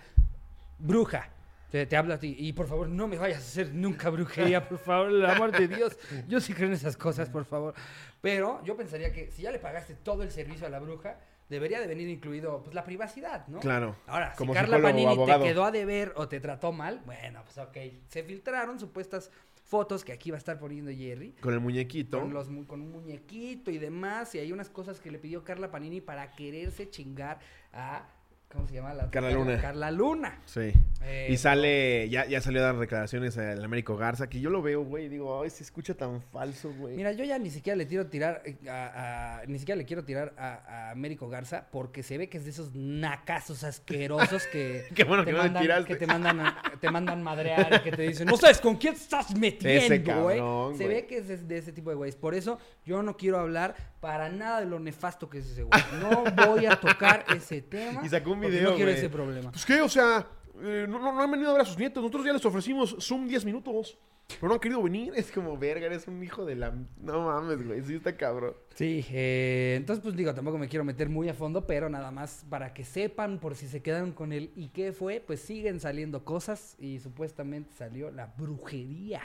bruja, te, te hablo a ti. Y por favor, no me vayas a hacer nunca brujería, por favor, el amor de Dios. Yo sí creo en esas cosas, por favor. Pero yo pensaría que si ya le pagaste todo el servicio a la bruja, debería de venir incluido pues la privacidad, ¿no? Claro. Ahora, Como si Carla Panini te quedó a deber o te trató mal, bueno, pues ok. Se filtraron supuestas fotos que aquí va a estar poniendo Jerry. Con el muñequito. Con, los, con un muñequito y demás. Y hay unas cosas que le pidió Carla Panini para quererse chingar a. ¿Cómo se llama? La, Carla Luna. Carla Luna. Sí. Eh, y sale, ya, ya salió a dar declaraciones al Américo Garza, que yo lo veo, güey, y digo, ay, se escucha tan falso, güey. Mira, yo ya ni siquiera le tiro tirar eh, a, a- ni siquiera le quiero tirar a, a Américo Garza porque se ve que es de esos nacazos asquerosos que *laughs* Qué bueno te que no le mandan, tiraste. que te mandan a- te mandan madrear y que te dicen, "No sabes con quién estás metiendo, güey." cabrón, Se ve que es de, de ese tipo de güeyes. Por eso yo no quiero hablar para nada de lo nefasto que es ese güey. No voy a tocar ese tema. *laughs* Y sacó un porque video, No quiero güey. ese problema. Pues qué, o sea, eh, no, no, no han venido a ver a sus nietos. Nosotros ya les ofrecimos Zoom 10 minutos, pero no han querido venir. Es como, verga, eres un hijo de la... No mames, güey, sí está cabrón. Sí, eh, entonces pues digo, tampoco me quiero meter muy a fondo, pero nada más para que sepan por si se quedaron con él y qué fue, pues siguen saliendo cosas y supuestamente salió la brujería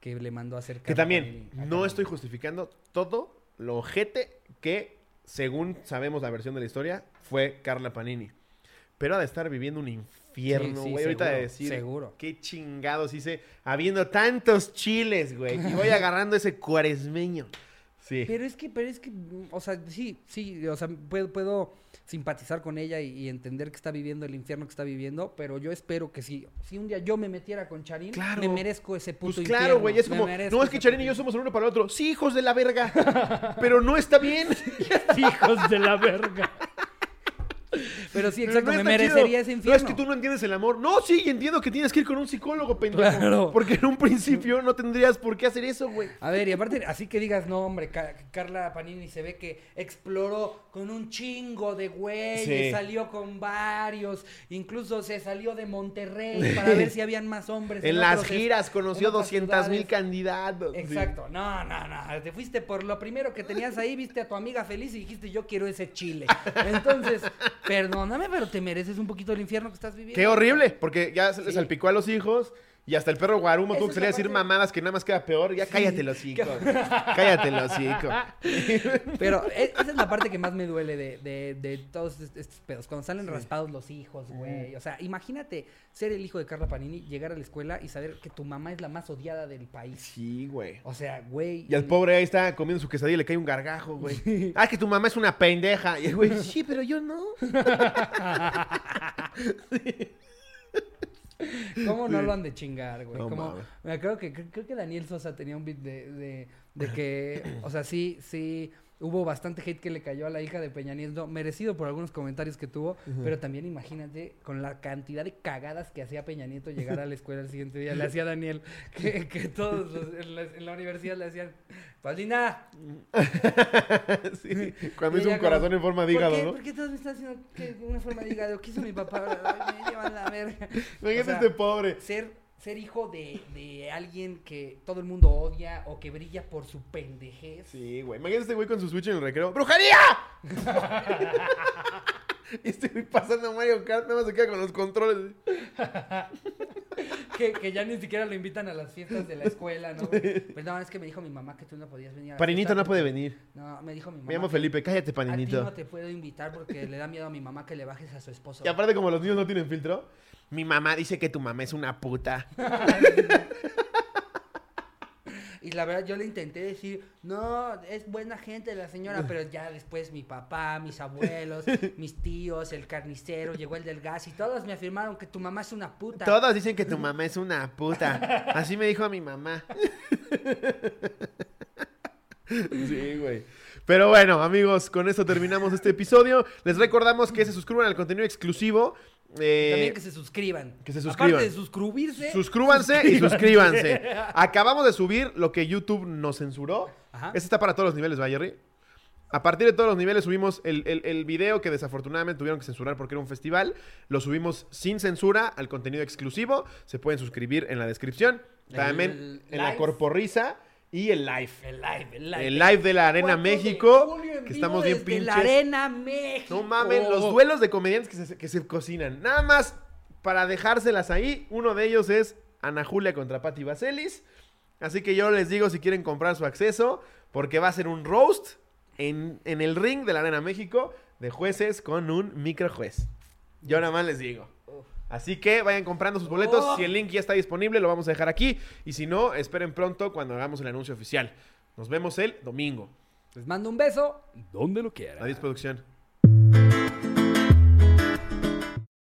que le mandó a hacer Que también, no estoy justificando todo lo ojete que, según sabemos la versión de la historia, fue Carla Panini. Pero ha de estar viviendo un infierno, Sí, sí, güey. Ahorita de decir, seguro. qué chingados hice habiendo tantos chiles, güey. Y voy agarrando ese cuaresmeño. Sí. Pero es que, pero es que, o sea, sí, sí, o sea, puedo, puedo simpatizar con ella y, y entender que está viviendo el infierno que está viviendo, pero yo espero que si, si un día yo me metiera con Charín, Claro. me merezco ese puto Pues claro, güey, es como, no, es que Charín y yo somos el uno para el otro. Sí, hijos de la verga. pero no está bien. Hijos de la verga. Pero sí, Pero exacto, no me está chido. merecería ese No infierno. es que tú no entiendes el amor. No, sí, entiendo que tienes que ir con un psicólogo, pendejo. Claro. Porque en un principio no tendrías por qué hacer eso, güey. A ver, y aparte, así que digas, no, hombre, Ca- Carla Panini se ve que exploró con un chingo de güeyes, Sí. salió con varios, incluso se salió de Monterrey para ver si *laughs* habían más hombres. En las giras conoció en otras 200 mil candidatos. sí. Exacto, no, no, no, te fuiste por lo primero que tenías ahí, viste a tu amiga feliz y dijiste, yo quiero ese chile. *laughs* Entonces, perdóname, pero te mereces un poquito el infierno que estás viviendo. Qué horrible, porque ya se le Sí. salpicó a los hijos y hasta el perro Guarumo tuvo que salir a decir mamadas que nada más queda peor. Ya cállate los hijos. cállate los *laughs* hijos. Pero e- esa es la parte que más me duele de, de- de todos est- estos pedos. Cuando salen raspados los hijos, güey. O sea, imagínate ser el hijo de Carla Panini, llegar a la escuela y saber que tu mamá es la más odiada del país. Sí, güey. O sea, güey. Y al pobre ahí está comiendo su quesadilla y le cae un gargajo, güey. Ah, que tu mamá es una pendeja. Y el güey, sí, pero yo no. *laughs* *laughs* *laughs* ¿Cómo no lo han de chingar, güey? No Como- me acuerdo que cre- creo que Daniel Sosa tenía un beat de, de, de que, o sea, sí, sí, hubo bastante hate que le cayó a la hija de Peña Nieto, merecido por algunos comentarios que tuvo, pero también imagínate con la cantidad de cagadas que hacía Peña Nieto llegar a la escuela el siguiente día, le hacía Daniel, que, que todos los- en, la, en la universidad le hacían, Paulina, Sí, Cuando hizo un corazón en forma de ¿por hígado, qué, ¿no? ¿Por qué todos me están haciendo que una forma de hígado? ¿Qué hizo mi papá? Ay, me llevan la verga. Imagínate O sea, este pobre. ser, ser hijo de, de alguien que todo el mundo odia o que brilla por su pendejez. Sí, güey. Imagínate este güey con su Switch en el recreo. ¡Brujería! *laughs* *laughs* y güey pasando a Mario Kart, nada más se queda con los controles. *laughs* *laughs* Que, que ya ni siquiera lo invitan a las fiestas de la escuela, ¿no? Pues no, es que me dijo mi mamá que tú no podías venir a Paninito fiesta no puede venir. No, me dijo mi mamá. Me llamo Felipe, cállate, A ti Paninito. no te puedo invitar porque le da miedo a mi mamá que le bajes a su esposo. Y aparte, como los niños no tienen filtro, mi mamá dice que tu mamá es una puta. *laughs* Y la verdad yo le intenté decir, no, es buena gente la señora, *laughs* pero ya después mi papá, mis abuelos, *laughs* mis tíos, el carnicero, llegó el del gas y todos me afirmaron que tu mamá es una puta. Todos dicen que tu *laughs* mamá es una puta. Así me dijo mi mamá. Sí, güey. Pero bueno, amigos, con esto terminamos este episodio. Les recordamos que se suscriban al contenido exclusivo. Eh, También que se suscriban. que se suscriban. Aparte de suscribirse. Suscríbanse y suscríbanse. *laughs* Acabamos de subir lo que YouTube nos censuró. Ajá. Este está para todos los niveles, ¿va, Jerry? A partir de todos los niveles subimos el, el- el video que desafortunadamente tuvieron que censurar porque era un festival. Lo subimos sin censura al contenido exclusivo. Se pueden suscribir en la descripción. El También en la corporrisa y el live. El live, el live. El live de la Arena 4 de México. Que estamos bien pinches. La Arena México. No mamen, los duelos de comediantes que se, que se cocinan. Nada más para dejárselas ahí. Uno de ellos es Ana Julia contra Patti Vaselis. Así que yo les digo si quieren comprar su acceso, porque va a ser un roast en, en el ring de la Arena México de jueces con un micro juez. Yo nada más les digo. Así que vayan comprando sus boletos. Oh. Si el link ya está disponible, lo vamos a dejar aquí. Y si no, esperen pronto cuando hagamos el anuncio oficial. Nos vemos el domingo. Les mando un beso. Donde lo quiera. Adiós, producción.